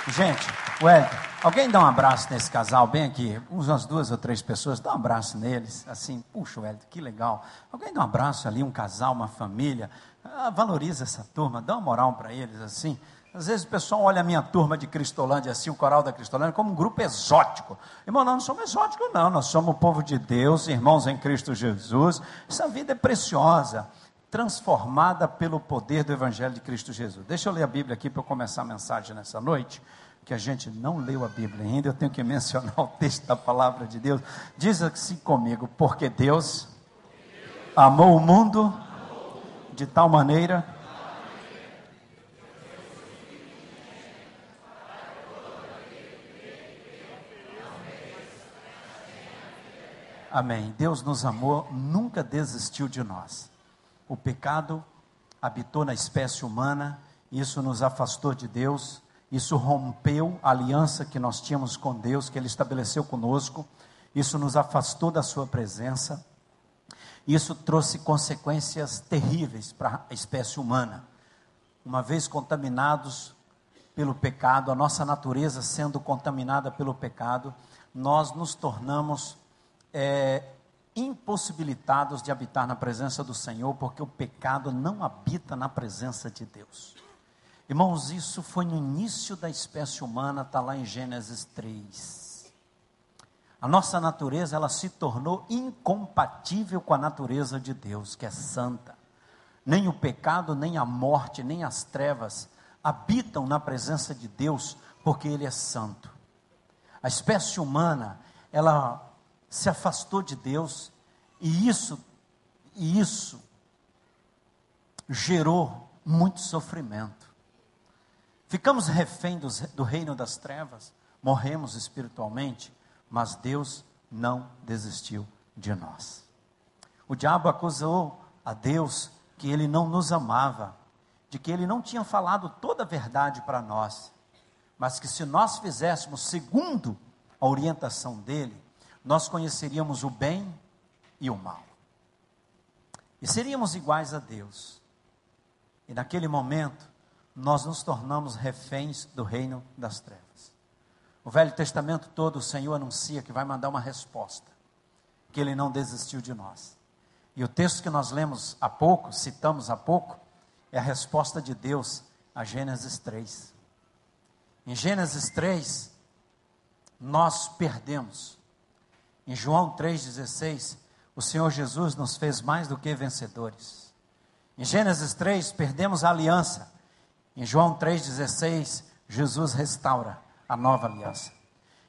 Gente, Wellington, alguém dá um abraço nesse casal, bem aqui, umas duas ou três pessoas, dá um abraço neles, assim, puxa, Wellington, que legal. Alguém dá um abraço ali, um casal, uma família, ah, valoriza essa turma, dá uma moral para eles, assim. Às vezes o pessoal olha a minha turma de Cristolândia, assim, o coral da Cristolândia, como um grupo exótico. Irmão, nós não somos exóticos, não. Nós somos o povo de Deus, irmãos em Cristo Jesus. Essa vida é preciosa, transformada pelo poder do Evangelho de Cristo Jesus. Deixa eu ler a Bíblia aqui para eu começar a mensagem nessa noite, que a gente não leu a Bíblia ainda. Eu tenho que mencionar o texto da palavra de Deus. Diz assim comigo: porque Deus amou o mundo de tal maneira Amém. Deus nos amou, nunca desistiu de nós. O pecado habitou na espécie humana, isso nos afastou de Deus, isso rompeu a aliança que nós tínhamos com Deus, que Ele estabeleceu conosco, isso nos afastou da Sua presença, isso trouxe consequências terríveis para a espécie humana. Uma vez contaminados pelo pecado, a nossa natureza sendo contaminada pelo pecado, nós nos tornamos é, impossibilitados de habitar na presença do Senhor, porque o pecado não habita na presença de Deus. Irmãos, isso foi no início da espécie humana, está lá em Gênesis 3. A nossa natureza, ela se tornou incompatível com a natureza de Deus, que é santa. Nem o pecado, nem a morte, nem as trevas habitam na presença de Deus, porque Ele é santo. A espécie humana, ela se afastou de Deus e isso e isso gerou muito sofrimento. Ficamos reféns do reino das trevas, morremos espiritualmente, mas Deus não desistiu de nós. O diabo acusou a Deus que ele não nos amava, de que ele não tinha falado toda a verdade para nós, mas que se nós fizéssemos segundo a orientação dele, nós conheceríamos o bem e o mal. E seríamos iguais a Deus. E naquele momento, nós nos tornamos reféns do reino das trevas. O Velho Testamento todo, o Senhor anuncia que vai mandar uma resposta, que Ele não desistiu de nós. E o texto que nós lemos há pouco, citamos há pouco, é a resposta de Deus a Gênesis 3. Em Gênesis 3, nós perdemos em João 3,16, o Senhor Jesus nos fez mais do que vencedores. Em Gênesis 3, perdemos a aliança. Em João 3,16, Jesus restaura a nova aliança.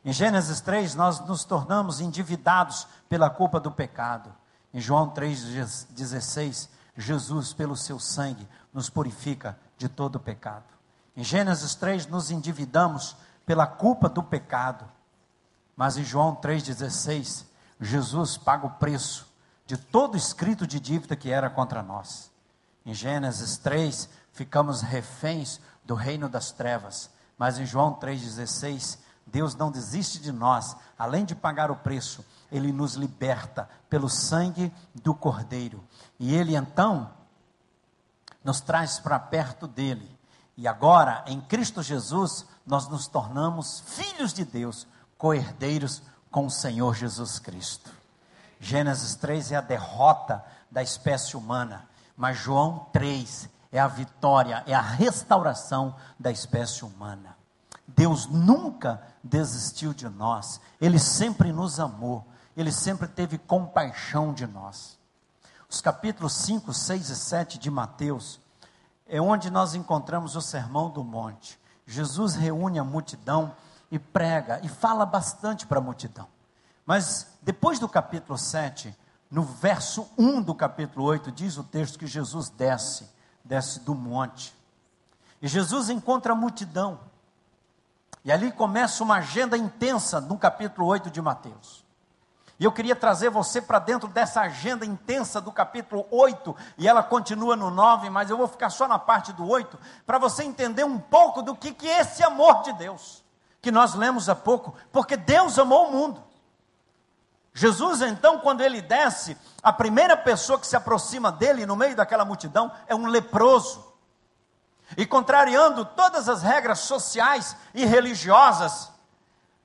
Em Gênesis 3, nós nos tornamos endividados pela culpa do pecado. Em João 3,16, Jesus, pelo seu sangue, nos purifica de todo o pecado. Em Gênesis 3, nos endividamos pela culpa do pecado. Mas em João 3,16, Jesus paga o preço de todo escrito de dívida que era contra nós. Em Gênesis 3, ficamos reféns do reino das trevas. Mas em João 3,16, Deus não desiste de nós, além de pagar o preço, Ele nos liberta pelo sangue do Cordeiro. E Ele então nos traz para perto dele. E agora, em Cristo Jesus, nós nos tornamos filhos de Deus, coerdeiros com o Senhor Jesus Cristo. Gênesis 3 é a derrota da espécie humana, mas João 3 é a vitória, é a restauração da espécie humana. Deus nunca desistiu de nós, Ele sempre nos amou, Ele sempre teve compaixão de nós. Os capítulos 5, 6 e 7 de Mateus é onde nós encontramos o Sermão do Monte. Jesus reúne a multidão e prega e fala bastante para a multidão. Mas depois do capítulo 7, no verso 1 do capítulo 8, diz o texto que Jesus desce, desce do monte. E Jesus encontra a multidão. E ali começa uma agenda intensa no capítulo 8 de Mateus. E eu queria trazer você para dentro dessa agenda intensa do capítulo 8, e ela continua no 9, mas eu vou ficar só na parte do 8, para você entender um pouco do que, que é esse amor de Deus, que nós lemos há pouco, porque Deus amou o mundo. Jesus, então, quando ele desce, a primeira pessoa que se aproxima dele no meio daquela multidão é um leproso. E contrariando todas as regras sociais e religiosas,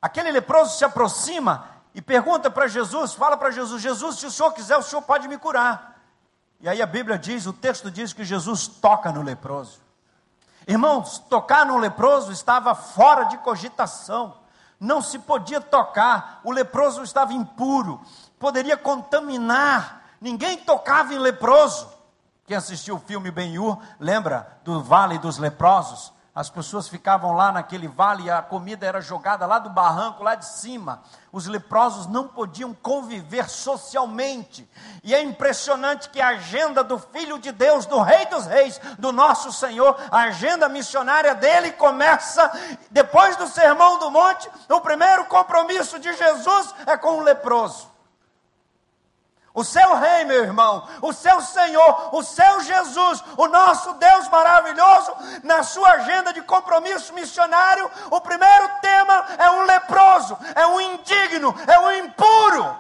aquele leproso se aproxima e pergunta para Jesus, fala para Jesus: Jesus, se o senhor quiser, o senhor pode me curar. E aí a Bíblia diz, o texto diz que Jesus toca no leproso. Irmãos, tocar no leproso estava fora de cogitação não se podia tocar, o leproso estava impuro, poderia contaminar, ninguém tocava em leproso. Quem assistiu o filme Ben-Hur, lembra do Vale dos Leprosos? As pessoas ficavam lá naquele vale e a comida era jogada lá do barranco, lá de cima. Os leprosos não podiam conviver socialmente. E é impressionante que a agenda do Filho de Deus, do Rei dos Reis, do nosso Senhor, a agenda missionária dele começa depois do Sermão do Monte. O primeiro compromisso de Jesus é com o leproso. O seu rei, meu irmão, o seu Senhor, o seu Jesus, o nosso Deus maravilhoso, na sua agenda de compromisso missionário, o primeiro tema é um leproso, é um indigno, é um impuro,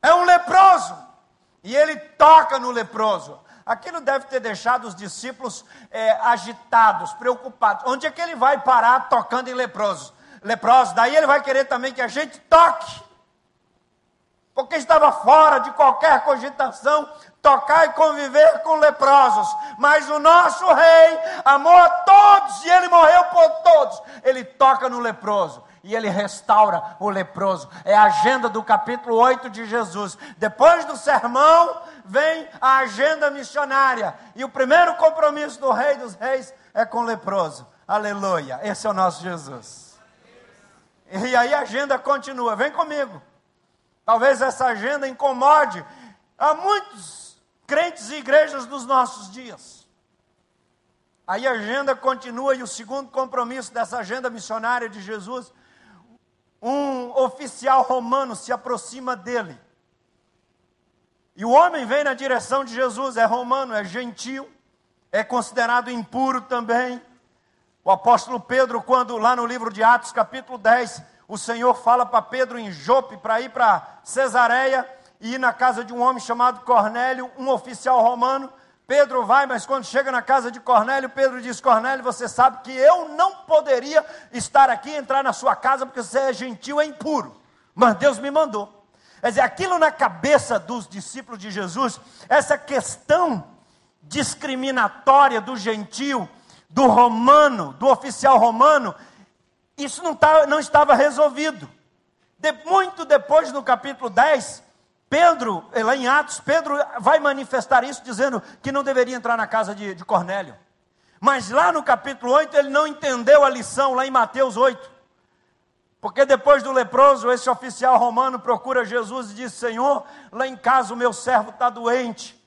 é um leproso. E ele toca no leproso. Aquilo deve ter deixado os discípulos é, agitados, preocupados. Onde é que ele vai parar tocando em leprosos? Leprosos, daí ele vai querer também que a gente toque porque estava fora de qualquer cogitação tocar e conviver com leprosos. Mas o nosso rei amou a todos e ele morreu por todos. Ele toca no leproso e ele restaura o leproso. É a agenda do capítulo 8 de Jesus. Depois do sermão, vem a agenda missionária. E o primeiro compromisso do Rei dos Reis é com o leproso. Aleluia. Esse é o nosso Jesus. E aí a agenda continua. Vem comigo. Talvez essa agenda incomode a muitos crentes e igrejas dos nossos dias. Aí a agenda continua e o segundo compromisso dessa agenda missionária de Jesus, um oficial romano se aproxima dele. E o homem vem na direção de Jesus, é romano, é gentil, é considerado impuro também. O apóstolo Pedro, quando lá no livro de Atos, capítulo 10, o Senhor fala para Pedro em Jope para ir para Cesareia e ir na casa de um homem chamado Cornélio, um oficial romano. Pedro vai, mas quando chega na casa de Cornélio, Pedro diz: Cornélio, você sabe que eu não poderia estar aqui e entrar na sua casa porque você é gentil e impuro, mas Deus me mandou. Quer dizer, aquilo na cabeça dos discípulos de Jesus, essa questão discriminatória do gentil, do romano, do oficial romano, isso não, tá, não estava resolvido. De, muito depois, no capítulo 10, Pedro, eh, lá em Atos, Pedro vai manifestar isso, dizendo que não deveria entrar na casa de, de Cornélio. Mas lá no capítulo 8, ele não entendeu a lição, lá em Mateus 8. Porque depois do leproso, esse oficial romano procura Jesus e diz: Senhor, lá em casa o meu servo está doente.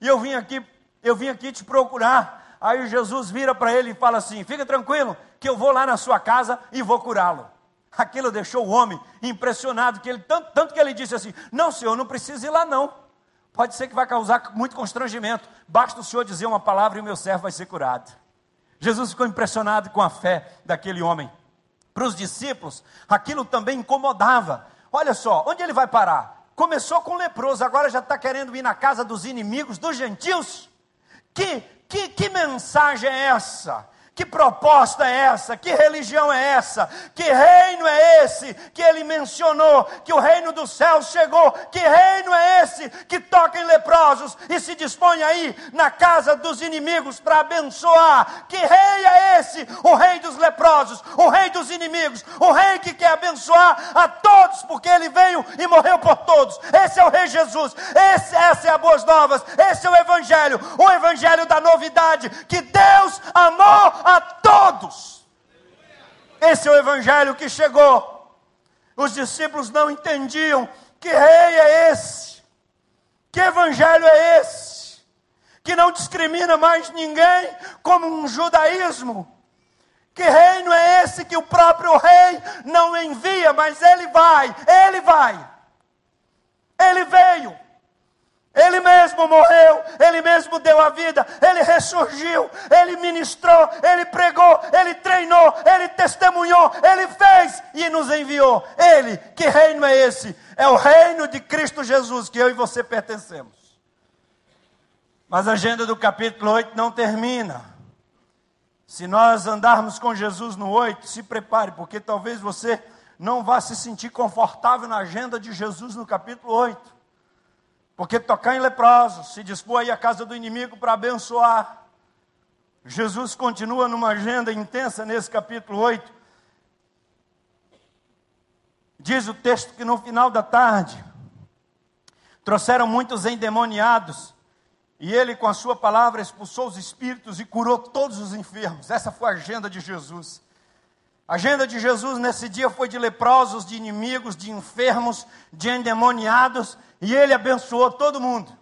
E eu vim aqui, eu vim aqui te procurar. Aí Jesus vira para ele e fala assim: Fica tranquilo, que eu vou lá na sua casa e vou curá-lo. Aquilo deixou o homem impressionado, que ele, tanto, tanto que ele disse assim: Não, senhor, não precisa ir lá não. Pode ser que vai causar muito constrangimento. Basta o senhor dizer uma palavra e o meu servo vai ser curado. Jesus ficou impressionado com a fé daquele homem. Para os discípulos, aquilo também incomodava. Olha só, onde ele vai parar? Começou com leproso, agora já está querendo ir na casa dos inimigos, dos gentios. Que, que, que mensagem é essa? Que proposta é essa? Que religião é essa? Que reino é esse que ele mencionou? Que o reino dos céus chegou? Que reino é esse que toca em leprosos e se dispõe aí na casa dos inimigos para abençoar? Que rei é esse? O rei dos leprosos, o rei dos inimigos, o rei que quer abençoar a todos, porque ele veio e morreu por todos. Esse é o rei Jesus. Esse, essa é a boas novas. Esse é o evangelho, o evangelho da novidade que Deus amou a todos. Esse é o evangelho que chegou. Os discípulos não entendiam que rei é esse, que evangelho é esse, que não discrimina mais ninguém como um judaísmo. Que reino é esse que o próprio rei não envia, mas ele vai, ele vai. Ele veio. Ele mesmo morreu, ele mesmo deu a vida, ele ressurgiu, ele ministrou, ele pregou, ele treinou, ele testemunhou, ele fez e nos enviou. Ele, que reino é esse? É o reino de Cristo Jesus que eu e você pertencemos. Mas a agenda do capítulo 8 não termina. Se nós andarmos com Jesus no 8, se prepare, porque talvez você não vá se sentir confortável na agenda de Jesus no capítulo 8. Porque tocar em leprosos, se dispor aí à casa do inimigo para abençoar. Jesus continua numa agenda intensa nesse capítulo 8. Diz o texto que no final da tarde trouxeram muitos endemoniados e ele, com a sua palavra, expulsou os espíritos e curou todos os enfermos. Essa foi a agenda de Jesus. A agenda de Jesus nesse dia foi de leprosos, de inimigos, de enfermos, de endemoniados e ele abençoou todo mundo.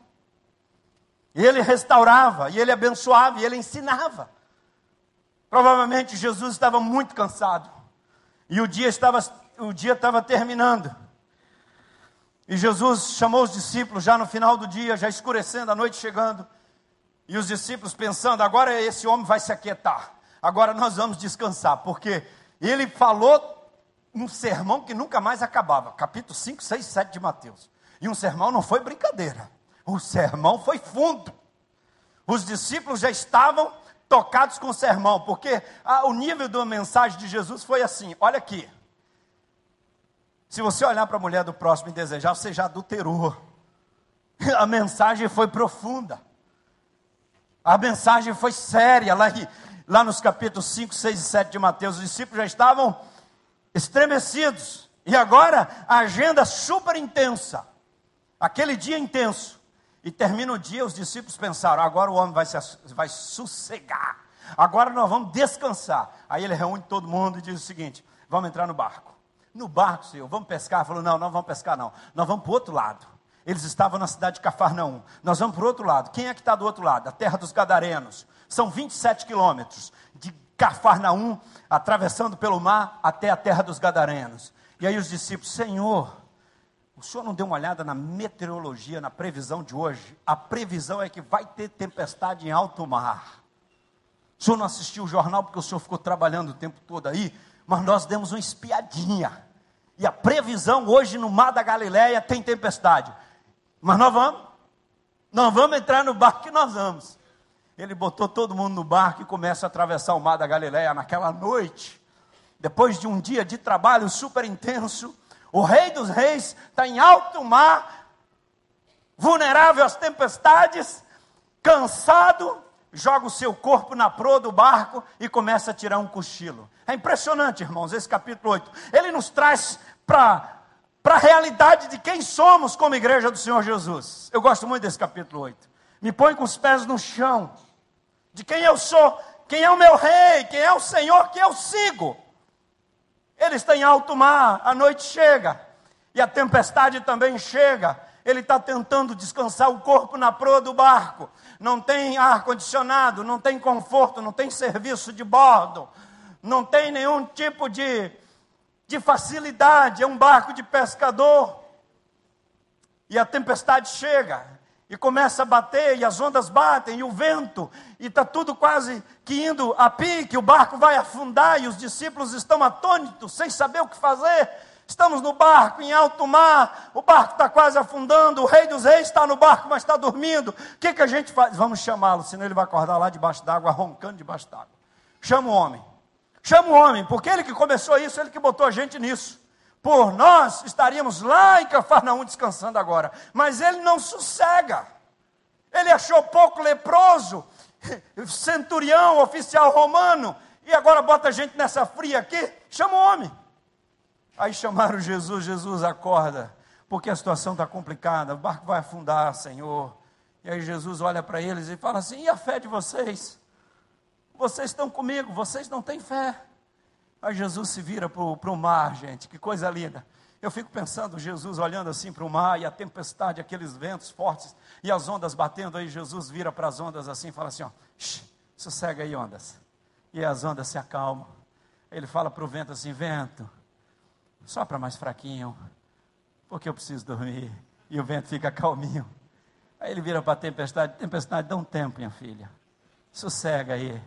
E ele restaurava, e ele abençoava, e ele ensinava. Provavelmente Jesus estava muito cansado. E o dia estava, o dia estava terminando. E Jesus chamou os discípulos já no final do dia, já escurecendo, a noite chegando. E os discípulos pensando: agora esse homem vai se aquietar. Agora nós vamos descansar, porque ele falou um sermão que nunca mais acabava. Capítulo 5, 6, 7 de Mateus. E um sermão não foi brincadeira, o sermão foi fundo. Os discípulos já estavam tocados com o sermão, porque o nível da mensagem de Jesus foi assim: olha aqui. Se você olhar para a mulher do próximo e desejar, você já adulterou. A mensagem foi profunda. A mensagem foi séria. Lá, lá nos capítulos 5, 6 e 7 de Mateus, os discípulos já estavam estremecidos. E agora, a agenda super intensa. Aquele dia intenso. E termina o dia, os discípulos pensaram: agora o homem vai, se, vai sossegar. Agora nós vamos descansar. Aí ele reúne todo mundo e diz o seguinte: vamos entrar no barco. No barco, senhor, vamos pescar? Falou: não, não vamos pescar, não. Nós vamos para o outro lado. Eles estavam na cidade de Cafarnaum. Nós vamos para o outro lado. Quem é que está do outro lado? A terra dos Gadarenos. São 27 quilômetros de Cafarnaum, atravessando pelo mar até a terra dos Gadarenos. E aí os discípulos, Senhor, o senhor não deu uma olhada na meteorologia, na previsão de hoje? A previsão é que vai ter tempestade em alto mar. O senhor não assistiu o jornal porque o senhor ficou trabalhando o tempo todo aí, mas nós demos uma espiadinha. E a previsão hoje no mar da Galileia tem tempestade. Mas nós vamos. Nós vamos entrar no barco que nós vamos. Ele botou todo mundo no barco e começa a atravessar o mar da Galileia naquela noite. Depois de um dia de trabalho super intenso, o Rei dos Reis está em alto mar, vulnerável às tempestades, cansado, joga o seu corpo na proa do barco e começa a tirar um cochilo. É impressionante, irmãos, esse capítulo 8. Ele nos traz para a realidade de quem somos como igreja do Senhor Jesus. Eu gosto muito desse capítulo 8. Me põe com os pés no chão, de quem eu sou, quem é o meu rei, quem é o Senhor que eu sigo. Ele está em alto mar, a noite chega, e a tempestade também chega. Ele está tentando descansar o corpo na proa do barco. Não tem ar-condicionado, não tem conforto, não tem serviço de bordo, não tem nenhum tipo de, de facilidade. É um barco de pescador. E a tempestade chega e começa a bater, e as ondas batem, e o vento, e está tudo quase que indo a pique, o barco vai afundar, e os discípulos estão atônitos, sem saber o que fazer. Estamos no barco, em alto mar, o barco está quase afundando, o rei dos reis está no barco, mas está dormindo. O que, que a gente faz? Vamos chamá-lo, senão ele vai acordar lá debaixo d'água, roncando debaixo d'água. Chama o homem. Chama o homem, porque ele que começou isso, ele que botou a gente nisso. Por nós estaríamos lá em Cafarnaum descansando agora. Mas ele não sossega. Ele achou pouco leproso, centurião, oficial romano, e agora bota a gente nessa fria aqui. Chama o homem. Aí chamaram Jesus, Jesus acorda, porque a situação está complicada, o barco vai afundar, Senhor. E aí Jesus olha para eles e fala assim: e a fé de vocês? Vocês estão comigo, vocês não têm fé. Aí Jesus se vira para o mar, gente, que coisa linda. Eu fico pensando, Jesus olhando assim para o mar e a tempestade, aqueles ventos fortes e as ondas batendo, aí Jesus vira para as ondas assim e fala assim: ó, sossega aí, ondas. E as ondas se acalmam. Ele fala para o vento assim: vento, só para mais fraquinho, porque eu preciso dormir. E o vento fica calminho. Aí ele vira para a tempestade: tempestade, dá um tempo, minha filha, sossega aí.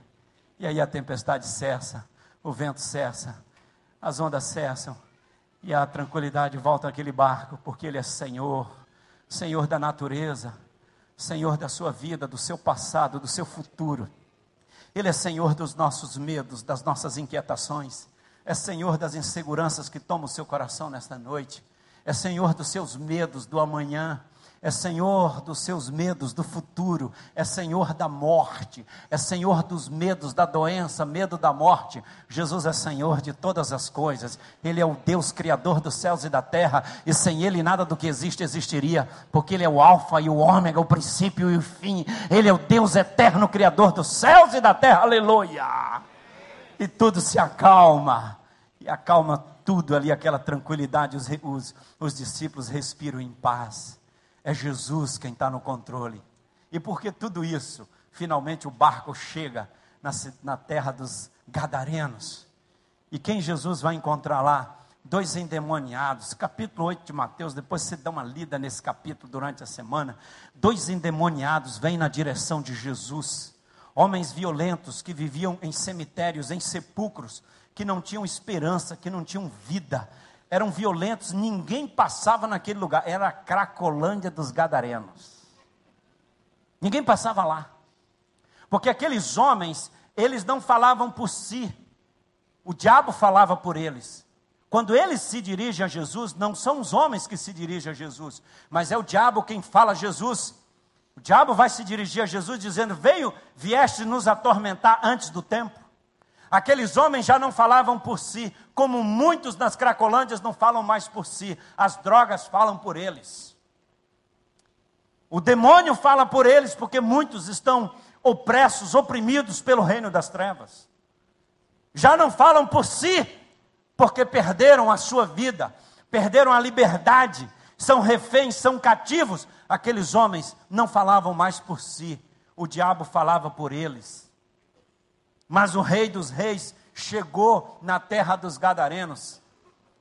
E aí a tempestade cessa, o vento cessa, as ondas cessam, e a tranquilidade volta àquele barco, porque ele é Senhor, Senhor da natureza, Senhor da sua vida, do seu passado, do seu futuro. Ele é Senhor dos nossos medos, das nossas inquietações, é Senhor das inseguranças que tomam o seu coração nesta noite, é Senhor dos seus medos do amanhã, é Senhor dos seus medos do futuro, é Senhor da morte, é Senhor dos medos da doença, medo da morte. Jesus é Senhor de todas as coisas, Ele é o Deus Criador dos céus e da terra, e sem Ele nada do que existe existiria, porque Ele é o Alfa e o Ômega, o princípio e o fim, Ele é o Deus eterno, Criador dos céus e da terra, aleluia! E tudo se acalma, e acalma tudo ali, aquela tranquilidade, os, os, os discípulos respiram em paz. É Jesus quem está no controle. E porque tudo isso, finalmente o barco chega na, na terra dos Gadarenos. E quem Jesus vai encontrar lá? Dois endemoniados, capítulo 8 de Mateus, depois você dá uma lida nesse capítulo durante a semana. Dois endemoniados vêm na direção de Jesus, homens violentos que viviam em cemitérios, em sepulcros, que não tinham esperança, que não tinham vida, eram violentos, ninguém passava naquele lugar, era a Cracolândia dos Gadarenos. Ninguém passava lá. Porque aqueles homens, eles não falavam por si. O diabo falava por eles. Quando eles se dirigem a Jesus, não são os homens que se dirigem a Jesus, mas é o diabo quem fala a Jesus. O diabo vai se dirigir a Jesus dizendo: Veio, vieste nos atormentar antes do tempo. Aqueles homens já não falavam por si, como muitos nas Cracolândias não falam mais por si, as drogas falam por eles. O demônio fala por eles porque muitos estão opressos, oprimidos pelo reino das trevas. Já não falam por si porque perderam a sua vida, perderam a liberdade, são reféns, são cativos. Aqueles homens não falavam mais por si, o diabo falava por eles. Mas o rei dos reis chegou na terra dos Gadarenos.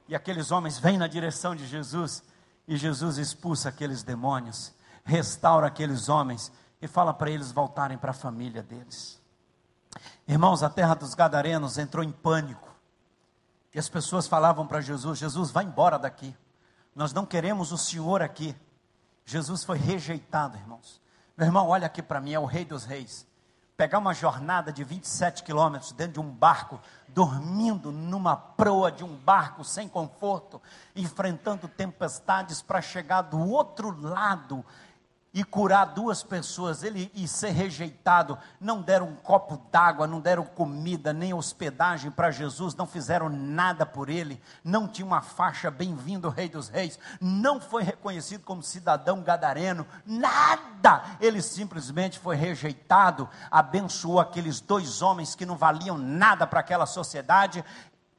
E aqueles homens vêm na direção de Jesus. E Jesus expulsa aqueles demônios, restaura aqueles homens e fala para eles voltarem para a família deles. Irmãos, a terra dos Gadarenos entrou em pânico. E as pessoas falavam para Jesus: Jesus, vai embora daqui. Nós não queremos o Senhor aqui. Jesus foi rejeitado, irmãos. Meu irmão, olha aqui para mim, é o Rei dos Reis pegar uma jornada de 27 quilômetros dentro de um barco, dormindo numa proa de um barco sem conforto, enfrentando tempestades para chegar do outro lado e curar duas pessoas, ele e ser rejeitado, não deram um copo d'água, não deram comida, nem hospedagem para Jesus, não fizeram nada por ele, não tinha uma faixa bem-vindo Rei dos Reis, não foi reconhecido como cidadão gadareno, nada, ele simplesmente foi rejeitado, abençoou aqueles dois homens que não valiam nada para aquela sociedade,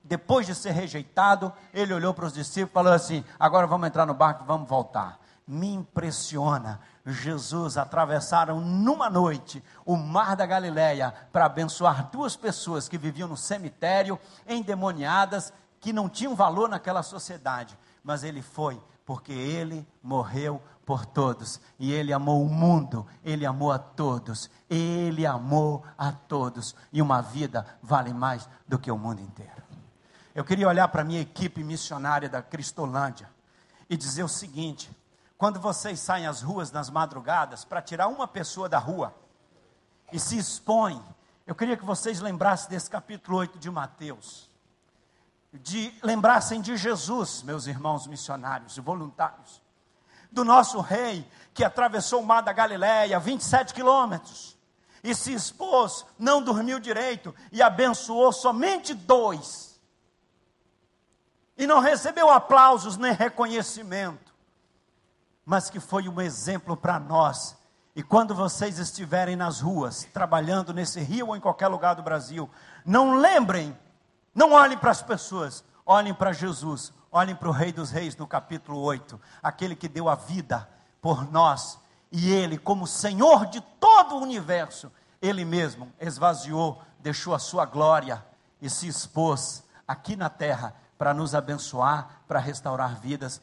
depois de ser rejeitado, ele olhou para os discípulos e falou assim: agora vamos entrar no barco, vamos voltar. Me impressiona Jesus atravessaram numa noite o mar da Galileia para abençoar duas pessoas que viviam no cemitério, endemoniadas, que não tinham valor naquela sociedade. Mas ele foi porque ele morreu por todos e ele amou o mundo, ele amou a todos, ele amou a todos e uma vida vale mais do que o mundo inteiro. Eu queria olhar para a minha equipe missionária da Cristolândia e dizer o seguinte: quando vocês saem às ruas nas madrugadas para tirar uma pessoa da rua e se expõem, Eu queria que vocês lembrassem desse capítulo 8 de Mateus. De lembrassem de Jesus, meus irmãos missionários e voluntários. Do nosso rei que atravessou o mar da Galileia, 27 quilômetros, e se expôs, não dormiu direito e abençoou somente dois. E não recebeu aplausos nem reconhecimento, mas que foi um exemplo para nós e quando vocês estiverem nas ruas, trabalhando nesse rio ou em qualquer lugar do Brasil, não lembrem, não olhem para as pessoas, olhem para Jesus, olhem para o Rei dos Reis no capítulo 8, aquele que deu a vida por nós, e ele, como Senhor de todo o universo, ele mesmo esvaziou, deixou a sua glória e se expôs aqui na terra para nos abençoar, para restaurar vidas.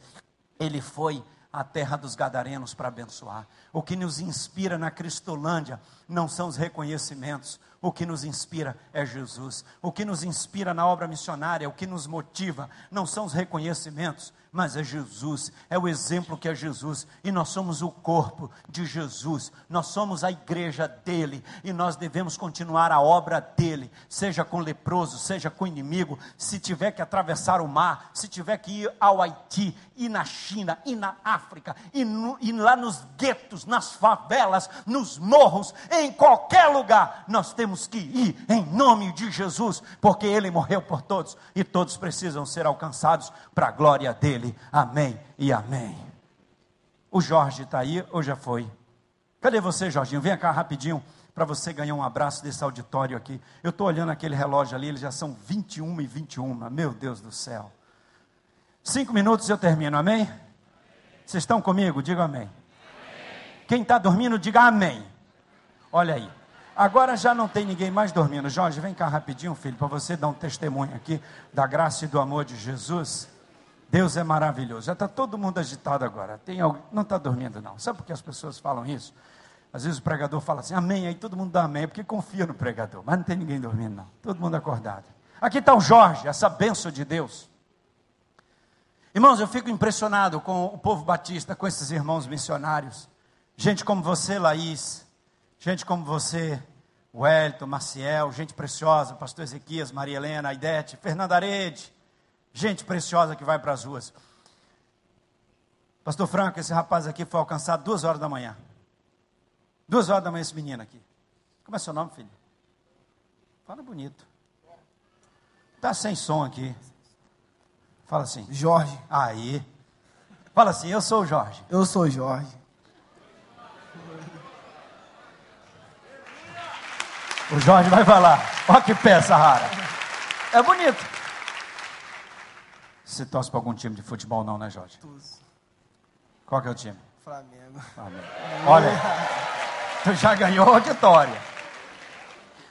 Ele foi à terra dos Gadarenos para abençoar. O que nos inspira na Cristolândia não são os reconhecimentos, o que nos inspira é Jesus. O que nos inspira na obra missionária, o que nos motiva, não são os reconhecimentos, mas é Jesus, é o exemplo que é Jesus, e nós somos o corpo de Jesus, nós somos a igreja dele, e nós devemos continuar a obra dele, seja com leproso, seja com inimigo, se tiver que atravessar o mar, se tiver que ir ao Haiti, e na China, e na África, e, no, e lá nos guetos, nas favelas, nos morros, em qualquer lugar, nós temos que ir em nome de Jesus, porque ele morreu por todos, e todos precisam ser alcançados para a glória dele dele. Amém e amém. O Jorge está aí ou já foi? Cadê você, Jorginho? Vem cá rapidinho para você ganhar um abraço desse auditório aqui. Eu estou olhando aquele relógio ali, eles já são 21 e 21. Meu Deus do céu. Cinco minutos eu termino, amém? Vocês estão comigo? Diga amém. amém. Quem está dormindo, diga amém. Olha aí. Agora já não tem ninguém mais dormindo. Jorge, vem cá rapidinho, filho, para você dar um testemunho aqui da graça e do amor de Jesus. Deus é maravilhoso. Já está todo mundo agitado agora. Tem alguém, não está dormindo não. Sabe por que as pessoas falam isso? Às vezes o pregador fala assim, amém, aí todo mundo dá amém, porque confia no pregador. Mas não tem ninguém dormindo não. Todo mundo acordado. Aqui está o Jorge, essa benção de Deus. Irmãos, eu fico impressionado com o povo batista, com esses irmãos missionários. Gente como você, Laís. Gente como você, Wellington, Maciel, gente preciosa, pastor Ezequias, Maria Helena, Aidete, Fernanda Arede, gente preciosa que vai para as ruas. Pastor Franco, esse rapaz aqui foi alcançado duas horas da manhã. Duas horas da manhã esse menino aqui. Como é seu nome, filho? Fala bonito. Tá sem som aqui. Fala assim. Jorge. Aí. Fala assim, eu sou o Jorge. Eu sou o Jorge. O Jorge vai falar. Olha que peça rara. É bonito. Você torce para algum time de futebol não, né, Jorge? Todos. Qual que é o time? Flamengo. Flamengo. Olha, tu já ganhou a vitória.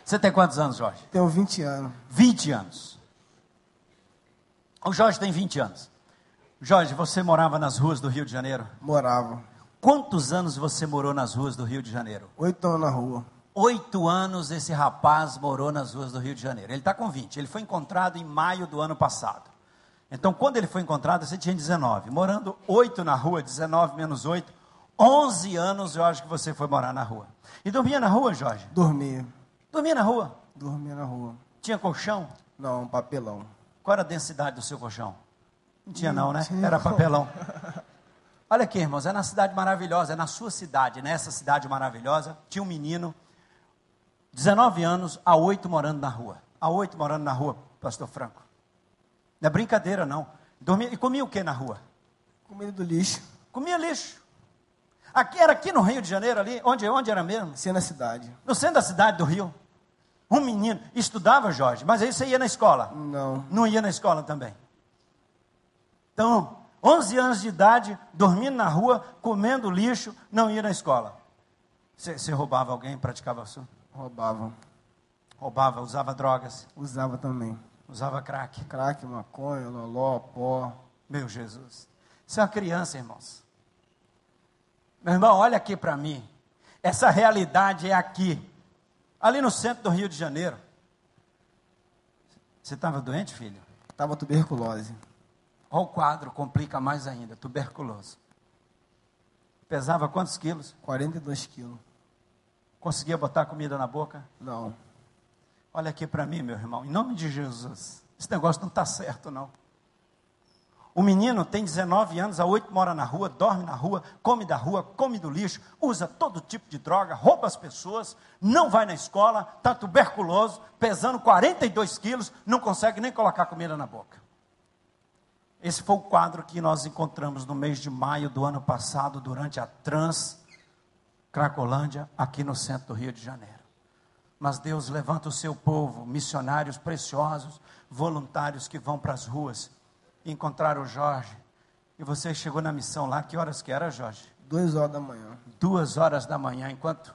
Você tem quantos anos, Jorge? Tenho 20 anos. 20 anos. O Jorge tem 20 anos. Jorge, você morava nas ruas do Rio de Janeiro? Morava. Quantos anos você morou nas ruas do Rio de Janeiro? Oito anos na rua. Oito anos esse rapaz morou nas ruas do Rio de Janeiro. Ele está com 20. Ele foi encontrado em maio do ano passado. Então, quando ele foi encontrado, você tinha 19. Morando 8 na rua, 19 menos 8, 11 anos eu acho que você foi morar na rua. E dormia na rua, Jorge? Dormia. Dormia na rua? Dormia na rua. Tinha colchão? Não, papelão. Qual era a densidade do seu colchão? Não tinha não, né? Era papelão. Olha aqui, irmãos, é na cidade maravilhosa, é na sua cidade, nessa cidade maravilhosa, tinha um menino, 19 anos, a 8 morando na rua. A 8 morando na rua, pastor Franco. Não é brincadeira, não. Dormia, e comia o que na rua? Comida do lixo. Comia lixo. Aqui era aqui no Rio de Janeiro, ali, onde, onde era mesmo? Centro da cidade. No centro da cidade do Rio. Um menino, estudava, Jorge, mas aí você ia na escola? Não. Não ia na escola também. Então, 11 anos de idade, dormindo na rua, comendo lixo, não ia na escola. Você, você roubava alguém, praticava isso? Roubava. Roubava, usava drogas? Usava também. Usava crack. Crack, maconha, loló, pó. Meu Jesus. Você é uma criança, irmãos. Meu irmão, olha aqui para mim. Essa realidade é aqui. Ali no centro do Rio de Janeiro. Você estava doente, filho? Estava tuberculose. Olha o quadro, complica mais ainda. Tuberculose. Pesava quantos quilos? 42 quilos. Conseguia botar comida na boca? Não. Olha aqui para mim, meu irmão, em nome de Jesus. Esse negócio não está certo, não. O menino tem 19 anos, há 8 mora na rua, dorme na rua, come da rua, come do lixo, usa todo tipo de droga, rouba as pessoas, não vai na escola, está tuberculoso, pesando 42 quilos, não consegue nem colocar comida na boca. Esse foi o quadro que nós encontramos no mês de maio do ano passado, durante a Trans Cracolândia, aqui no centro do Rio de Janeiro. Mas Deus levanta o seu povo, missionários preciosos, voluntários que vão para as ruas encontrar o Jorge. E você chegou na missão lá, que horas que era, Jorge? Duas horas da manhã. Duas horas da manhã, enquanto,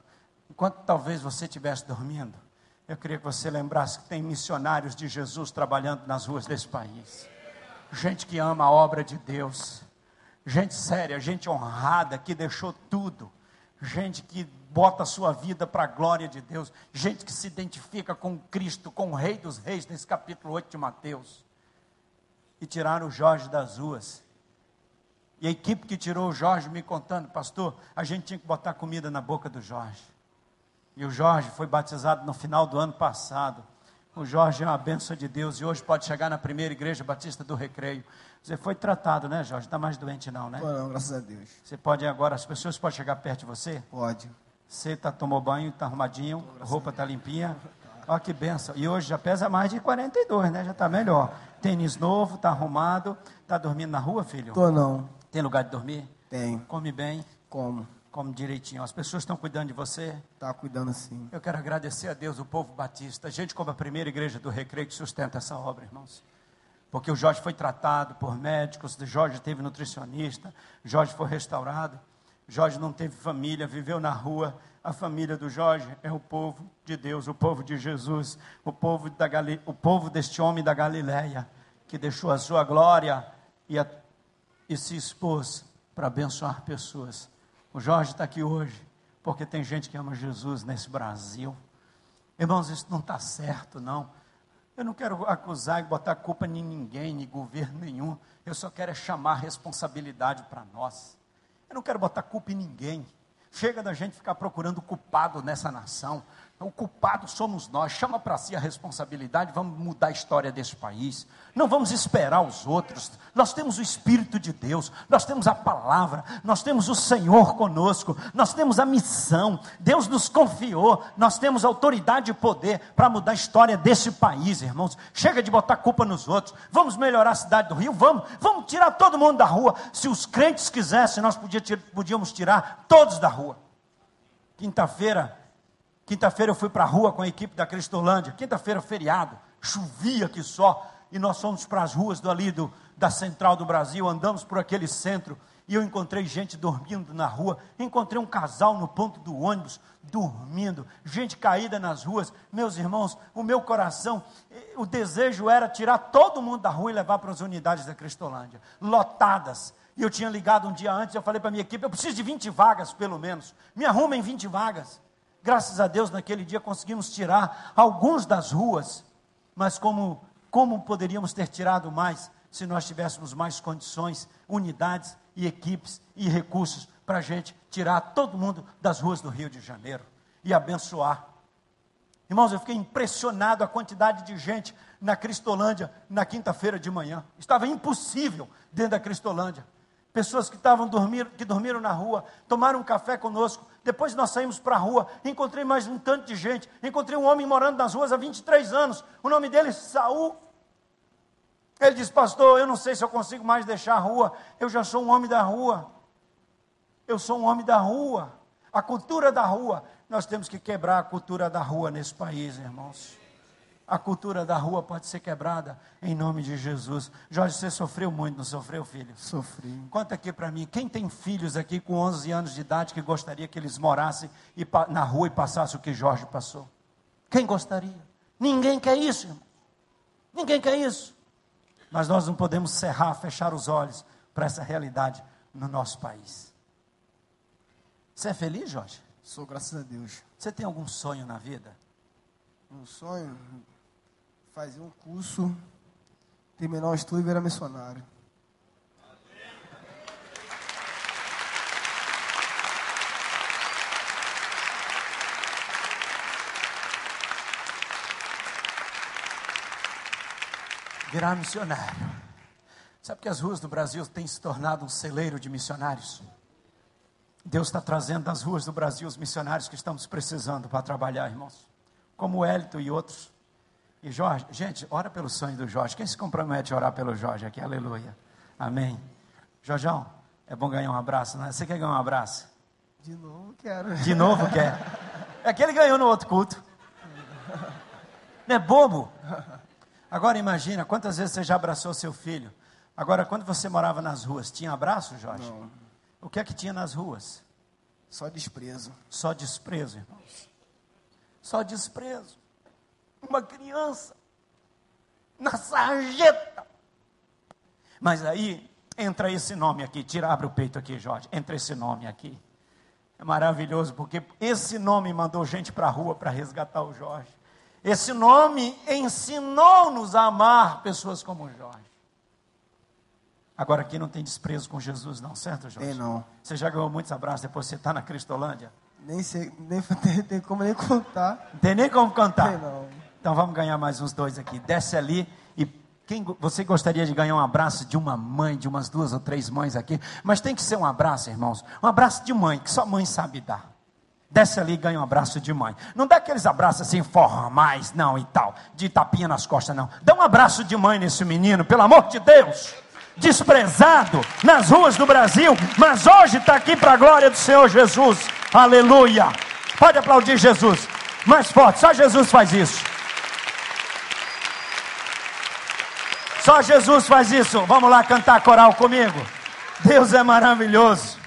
enquanto talvez você estivesse dormindo. Eu queria que você lembrasse que tem missionários de Jesus trabalhando nas ruas desse país. Gente que ama a obra de Deus. Gente séria, gente honrada, que deixou tudo. Gente que bota a sua vida para a glória de Deus. Gente que se identifica com Cristo, com o Rei dos Reis, nesse capítulo 8 de Mateus e tiraram o Jorge das ruas. E a equipe que tirou o Jorge me contando, pastor, a gente tinha que botar comida na boca do Jorge. E o Jorge foi batizado no final do ano passado. O Jorge é uma benção de Deus e hoje pode chegar na primeira igreja batista do Recreio. Você foi tratado, né, Jorge? Está mais doente não, né? Não, graças a Deus. Você pode agora, as pessoas podem chegar perto de você? Pode. Você tá, tomou banho, está arrumadinho, roupa está limpinha. Olha que benção. E hoje já pesa mais de 42, né? Já está melhor. Tênis novo, está arrumado. Está dormindo na rua, filho? Tô não. Tem lugar de dormir? Tem. Come bem? Como? Come direitinho. As pessoas estão cuidando de você? Tá cuidando sim. Eu quero agradecer a Deus, o povo batista. A gente como a primeira igreja do Recreio que sustenta essa obra, irmãos. Porque o Jorge foi tratado por médicos, o Jorge teve nutricionista, Jorge foi restaurado. Jorge não teve família, viveu na rua. A família do Jorge é o povo de Deus, o povo de Jesus, o povo, da o povo deste homem da Galileia, que deixou a sua glória e, a... e se expôs para abençoar pessoas. O Jorge está aqui hoje, porque tem gente que ama Jesus nesse Brasil. Irmãos, isso não está certo, não. Eu não quero acusar e botar culpa em ninguém, em governo nenhum. Eu só quero é chamar responsabilidade para nós. Eu não quero botar culpa em ninguém. Chega da gente ficar procurando culpado nessa nação. O culpado somos nós. Chama para si a responsabilidade. Vamos mudar a história desse país. Não vamos esperar os outros. Nós temos o Espírito de Deus. Nós temos a palavra. Nós temos o Senhor conosco. Nós temos a missão. Deus nos confiou. Nós temos autoridade e poder para mudar a história desse país, irmãos. Chega de botar culpa nos outros. Vamos melhorar a cidade do Rio. Vamos. Vamos tirar todo mundo da rua. Se os crentes quisessem, nós podíamos tirar todos da rua. Quinta-feira Quinta-feira eu fui para a rua com a equipe da Cristolândia. Quinta-feira, feriado, chovia que só. E nós fomos para as ruas do, ali do, da central do Brasil, andamos por aquele centro. E eu encontrei gente dormindo na rua. Encontrei um casal no ponto do ônibus, dormindo. Gente caída nas ruas. Meus irmãos, o meu coração, eh, o desejo era tirar todo mundo da rua e levar para as unidades da Cristolândia. Lotadas. E eu tinha ligado um dia antes, eu falei para a minha equipe, eu preciso de 20 vagas, pelo menos. Me arrumem 20 vagas. Graças a Deus, naquele dia conseguimos tirar alguns das ruas, mas como, como poderíamos ter tirado mais se nós tivéssemos mais condições, unidades e equipes e recursos para a gente tirar todo mundo das ruas do Rio de Janeiro e abençoar. Irmãos, eu fiquei impressionado a quantidade de gente na Cristolândia na quinta-feira de manhã. Estava impossível dentro da Cristolândia. Pessoas que estavam dormindo, que dormiram na rua, tomaram um café conosco. Depois nós saímos para a rua, encontrei mais um tanto de gente. Encontrei um homem morando nas ruas há 23 anos. O nome dele é Saul. Ele disse, pastor, eu não sei se eu consigo mais deixar a rua. Eu já sou um homem da rua. Eu sou um homem da rua. A cultura da rua. Nós temos que quebrar a cultura da rua nesse país, irmãos a cultura da rua pode ser quebrada em nome de Jesus. Jorge, você sofreu muito, não sofreu, filho? Sofri. Conta aqui para mim, quem tem filhos aqui com 11 anos de idade que gostaria que eles morassem na rua e passassem o que Jorge passou? Quem gostaria? Ninguém quer isso, irmão. Ninguém quer isso. Mas nós não podemos cerrar, fechar os olhos para essa realidade no nosso país. Você é feliz, Jorge? Sou, graças a Deus. Você tem algum sonho na vida? Um sonho? Fazer um curso, terminar o estudo e virar missionário. virar missionário. Sabe que as ruas do Brasil têm se tornado um celeiro de missionários? Deus está trazendo das ruas do Brasil os missionários que estamos precisando para trabalhar, irmãos. Como o Hélito e outros. E Jorge, gente, ora pelo sonho do Jorge. Quem se compromete a orar pelo Jorge aqui? Aleluia. Amém. Jorjão, é bom ganhar um abraço, né? Você quer ganhar um abraço? De novo quero. De novo quer. É que ele ganhou no outro culto. Não é bobo? Agora imagina, quantas vezes você já abraçou seu filho? Agora, quando você morava nas ruas, tinha abraço, Jorge? Não. O que é que tinha nas ruas? Só desprezo. Só desprezo, irmãos. Só desprezo. Uma criança na sarjeta. Mas aí entra esse nome aqui, tira, abre o peito aqui, Jorge. Entra esse nome aqui. É maravilhoso, porque esse nome mandou gente para a rua para resgatar o Jorge. Esse nome ensinou-nos a amar pessoas como o Jorge. Agora aqui não tem desprezo com Jesus, não, certo, Jorge? Tem não. Você já ganhou muitos abraços depois você está na Cristolândia? Nem sei, nem tem, tem como nem contar. Tem nem como cantar. Tem não. Então vamos ganhar mais uns dois aqui. Desce ali e quem você gostaria de ganhar um abraço de uma mãe, de umas duas ou três mães aqui? Mas tem que ser um abraço, irmãos. Um abraço de mãe, que só mãe sabe dar. Desce ali e ganha um abraço de mãe. Não dá aqueles abraços assim formais, não, e tal, de tapinha nas costas, não. Dá um abraço de mãe nesse menino, pelo amor de Deus. Desprezado nas ruas do Brasil, mas hoje está aqui para a glória do Senhor Jesus. Aleluia. Pode aplaudir Jesus. Mais forte, só Jesus faz isso. Só Jesus faz isso. Vamos lá cantar coral comigo. Deus é maravilhoso.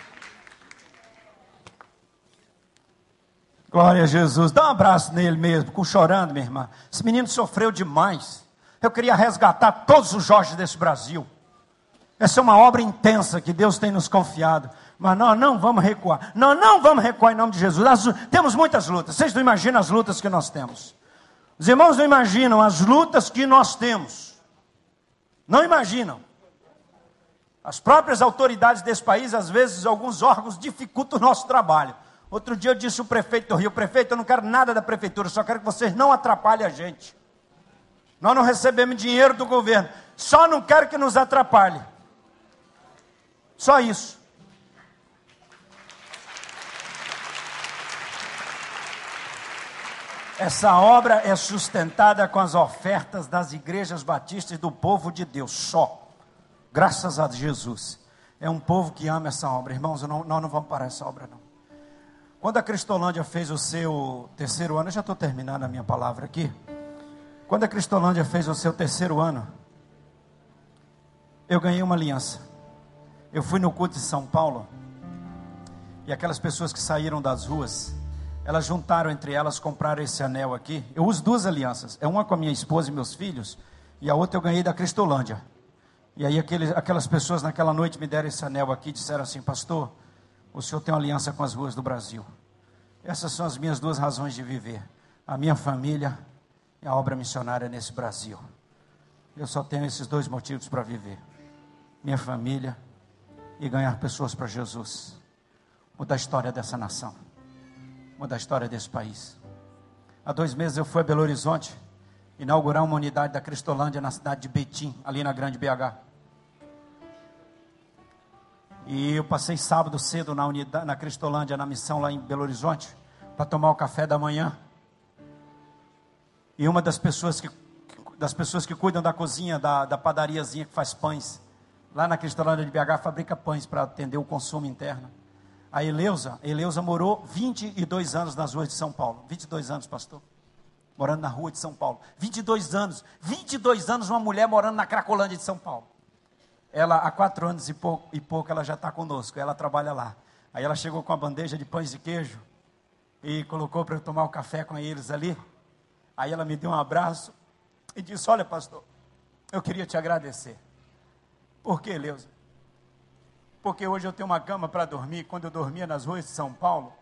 Glória a Jesus. Dá um abraço nele mesmo, com chorando, minha irmã. Esse menino sofreu demais. Eu queria resgatar todos os Jorge desse Brasil. Essa é uma obra intensa que Deus tem nos confiado. Mas nós não vamos recuar. Nós não vamos recuar em nome de Jesus. Nós temos muitas lutas. Vocês não imaginam as lutas que nós temos. Os irmãos não imaginam as lutas que nós temos. Não imaginam. As próprias autoridades desse país, às vezes, alguns órgãos dificultam o nosso trabalho. Outro dia eu disse o prefeito do Rio: prefeito, eu não quero nada da prefeitura, só quero que vocês não atrapalhem a gente. Nós não recebemos dinheiro do governo, só não quero que nos atrapalhe. Só isso. Essa obra é sustentada com as ofertas das igrejas batistas do povo de Deus, só. Graças a Jesus. É um povo que ama essa obra. Irmãos, não, nós não vamos parar essa obra, não. Quando a Cristolândia fez o seu terceiro ano, eu já estou terminando a minha palavra aqui. Quando a Cristolândia fez o seu terceiro ano, eu ganhei uma aliança. Eu fui no culto de São Paulo, e aquelas pessoas que saíram das ruas, elas juntaram entre elas, compraram esse anel aqui. Eu uso duas alianças. É uma com a minha esposa e meus filhos, e a outra eu ganhei da Cristolândia. E aí aqueles, aquelas pessoas naquela noite me deram esse anel aqui e disseram assim, pastor, o senhor tem uma aliança com as ruas do Brasil. Essas são as minhas duas razões de viver. A minha família e a obra missionária nesse Brasil. Eu só tenho esses dois motivos para viver. Minha família e ganhar pessoas para Jesus. Mudar a história dessa nação mudar a história desse país. Há dois meses eu fui a Belo Horizonte inaugurar uma unidade da Cristolândia na cidade de Betim, ali na Grande BH. E eu passei sábado cedo na, unidade, na Cristolândia, na missão lá em Belo Horizonte, para tomar o café da manhã. E uma das pessoas que, das pessoas que cuidam da cozinha, da, da padariazinha que faz pães, lá na Cristolândia de BH, fabrica pães para atender o consumo interno a Eleusa. Eleusa morou 22 anos nas ruas de São Paulo. 22 anos, pastor. Morando na rua de São Paulo. 22 anos. 22 anos uma mulher morando na Cracolândia de São Paulo. Ela, há quatro anos e pouco, e pouco ela já está conosco. Ela trabalha lá. Aí ela chegou com a bandeja de pães de queijo e colocou para eu tomar o um café com eles ali. Aí ela me deu um abraço e disse: Olha, pastor, eu queria te agradecer. Por quê, Leusa? Porque hoje eu tenho uma cama para dormir. Quando eu dormia nas ruas de São Paulo,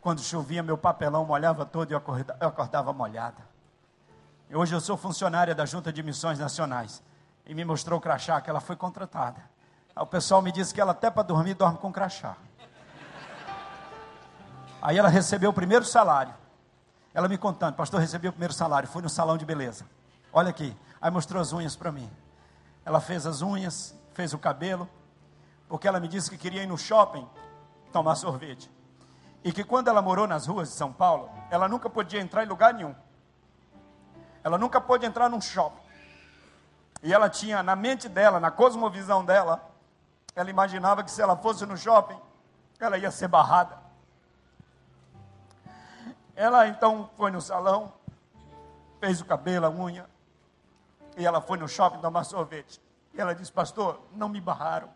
quando chovia, meu papelão molhava todo e eu acordava, eu acordava molhada. E hoje eu sou funcionária da Junta de Missões Nacionais. E me mostrou o crachá que ela foi contratada. Aí o pessoal me disse que ela até para dormir dorme com crachá. Aí ela recebeu o primeiro salário. Ela me contando, pastor, recebi o primeiro salário, fui no salão de beleza. Olha aqui. Aí mostrou as unhas para mim. Ela fez as unhas, fez o cabelo, porque ela me disse que queria ir no shopping tomar sorvete. E que quando ela morou nas ruas de São Paulo, ela nunca podia entrar em lugar nenhum. Ela nunca pôde entrar num shopping. E ela tinha na mente dela, na cosmovisão dela, ela imaginava que se ela fosse no shopping, ela ia ser barrada. Ela então foi no salão, fez o cabelo, a unha, e ela foi no shopping tomar sorvete. E ela disse, pastor, não me barraram.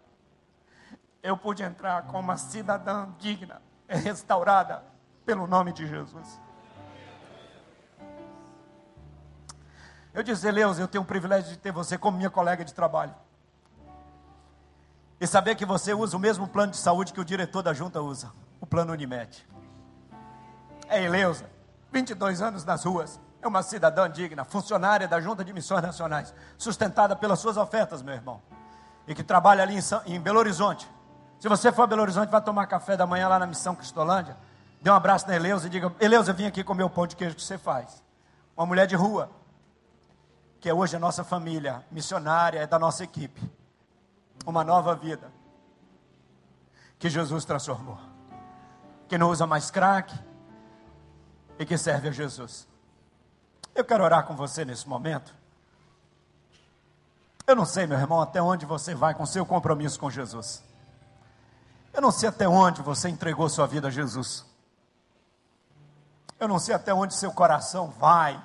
Eu pude entrar como uma cidadã digna, restaurada pelo nome de Jesus. Eu disse, Leus, eu tenho o privilégio de ter você como minha colega de trabalho. E saber que você usa o mesmo plano de saúde que o diretor da junta usa, o plano Unimed. É Eleusa, 22 anos nas ruas, é uma cidadã digna, funcionária da Junta de Missões Nacionais, sustentada pelas suas ofertas, meu irmão, e que trabalha ali em, São, em Belo Horizonte. Se você for a Belo Horizonte, vai tomar café da manhã lá na Missão Cristolândia, dê um abraço na Eleusa e diga: Eleusa, vim aqui comer o pão de queijo que você faz. Uma mulher de rua, que é hoje a nossa família missionária, é da nossa equipe. Uma nova vida que Jesus transformou. Que não usa mais crack e que serve a Jesus. Eu quero orar com você nesse momento. Eu não sei, meu irmão, até onde você vai com seu compromisso com Jesus. Eu não sei até onde você entregou sua vida a Jesus. Eu não sei até onde seu coração vai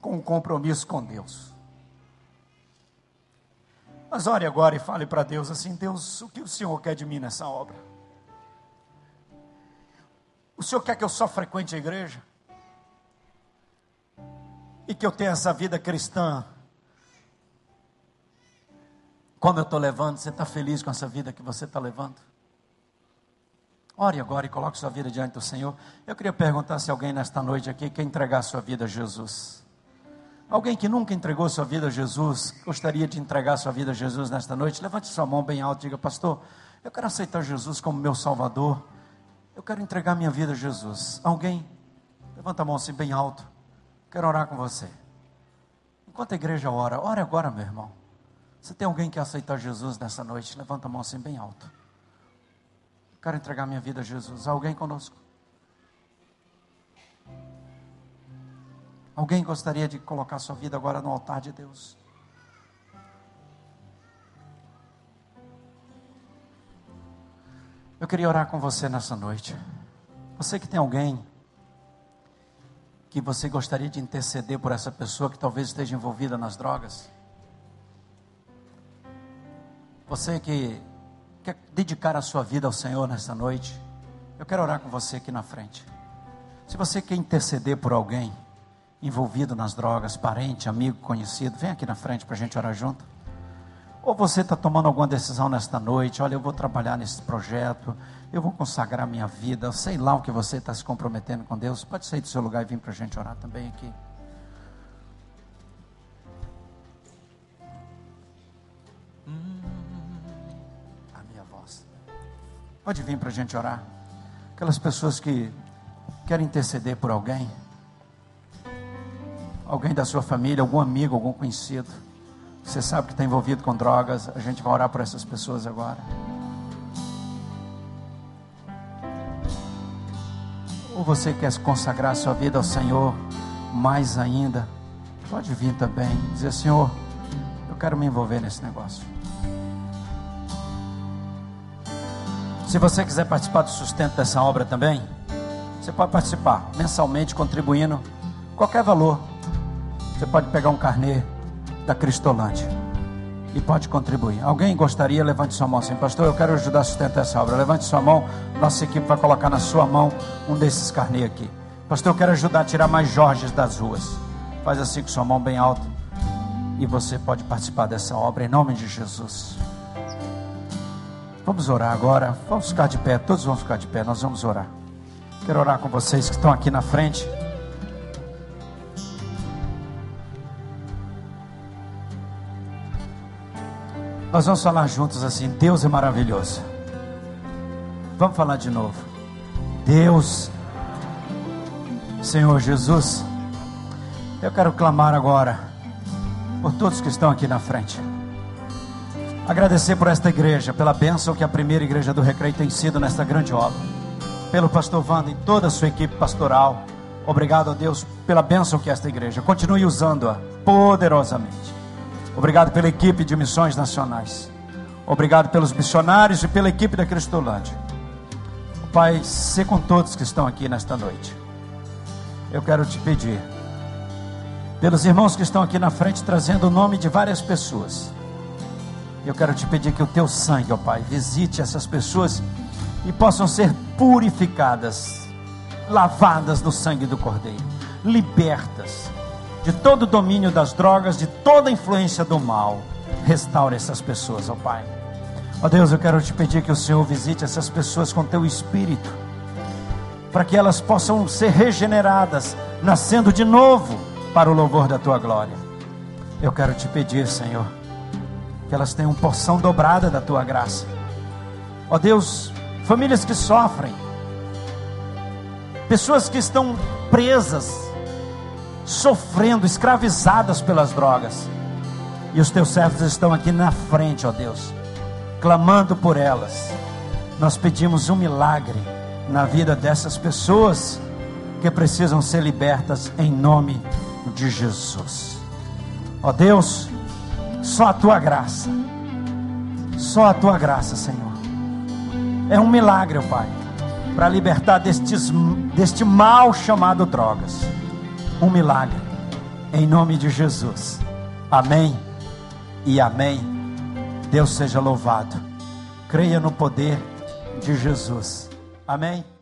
com um compromisso com Deus. Mas ore agora e fale para Deus assim: Deus, o que o Senhor quer de mim nessa obra? O Senhor quer que eu só frequente a igreja? E que eu tenha essa vida cristã? Como eu estou levando? Você está feliz com essa vida que você está levando? Ore agora e coloque sua vida diante do Senhor. Eu queria perguntar se alguém nesta noite aqui quer entregar sua vida a Jesus. Alguém que nunca entregou sua vida a Jesus, gostaria de entregar sua vida a Jesus nesta noite? Levante sua mão bem alta e diga, pastor, eu quero aceitar Jesus como meu Salvador. Eu quero entregar minha vida a Jesus. Alguém? Levanta a mão assim bem alto. Quero orar com você. Enquanto a igreja ora, ore agora, meu irmão. Você tem alguém que aceitar Jesus nessa noite? Levanta a mão assim bem alto. Quero entregar minha vida a Jesus. Alguém conosco? Alguém gostaria de colocar sua vida agora no altar de Deus? Eu queria orar com você nessa noite. Você que tem alguém que você gostaria de interceder por essa pessoa que talvez esteja envolvida nas drogas. Você que quer dedicar a sua vida ao Senhor nessa noite. Eu quero orar com você aqui na frente. Se você quer interceder por alguém, envolvido nas drogas, parente, amigo, conhecido, vem aqui na frente para a gente orar junto. Ou você está tomando alguma decisão nesta noite, olha, eu vou trabalhar nesse projeto, eu vou consagrar minha vida, sei lá o que você está se comprometendo com Deus, pode sair do seu lugar e vir para a gente orar também aqui. Pode vir para a gente orar. Aquelas pessoas que querem interceder por alguém alguém da sua família, algum amigo, algum conhecido, você sabe que está envolvido com drogas, a gente vai orar por essas pessoas agora. Ou você quer consagrar sua vida ao Senhor mais ainda, pode vir também, dizer: Senhor, eu quero me envolver nesse negócio. Se você quiser participar do sustento dessa obra também, você pode participar mensalmente, contribuindo qualquer valor você pode pegar um carnê da Cristolândia e pode contribuir. Alguém gostaria? Levante sua mão assim, pastor. Eu quero ajudar a sustentar essa obra. Levante sua mão. Nossa equipe vai colocar na sua mão um desses carnê aqui. Pastor, eu quero ajudar a tirar mais Jorges das ruas. Faz assim com sua mão bem alta. E você pode participar dessa obra em nome de Jesus. Vamos orar agora. Vamos ficar de pé. Todos vão ficar de pé. Nós vamos orar. Quero orar com vocês que estão aqui na frente. Nós vamos falar juntos assim: Deus é maravilhoso. Vamos falar de novo. Deus, Senhor Jesus, eu quero clamar agora por todos que estão aqui na frente. Agradecer por esta igreja, pela bênção que a primeira igreja do Recreio tem sido nesta grande obra. Pelo pastor Wanda e toda a sua equipe pastoral. Obrigado a Deus pela bênção que esta igreja. Continue usando-a poderosamente. Obrigado pela equipe de missões nacionais. Obrigado pelos missionários e pela equipe da Cristolândia. Pai, se com todos que estão aqui nesta noite. Eu quero te pedir, pelos irmãos que estão aqui na frente, trazendo o nome de várias pessoas eu quero te pedir que o teu sangue, ó Pai, visite essas pessoas e possam ser purificadas, lavadas no sangue do Cordeiro, libertas de todo o domínio das drogas, de toda a influência do mal. Restaure essas pessoas, ó Pai. Ó Deus, eu quero te pedir que o Senhor visite essas pessoas com teu espírito, para que elas possam ser regeneradas, nascendo de novo para o louvor da tua glória. Eu quero te pedir, Senhor, que elas tenham porção dobrada da tua graça. Ó Deus, famílias que sofrem, pessoas que estão presas, sofrendo, escravizadas pelas drogas, e os teus servos estão aqui na frente, ó Deus, clamando por elas. Nós pedimos um milagre na vida dessas pessoas que precisam ser libertas em nome de Jesus. Ó Deus, só a tua graça. Só a tua graça, Senhor. É um milagre, Pai, para libertar destes, deste mal chamado drogas. Um milagre. Em nome de Jesus. Amém e amém. Deus seja louvado. Creia no poder de Jesus. Amém.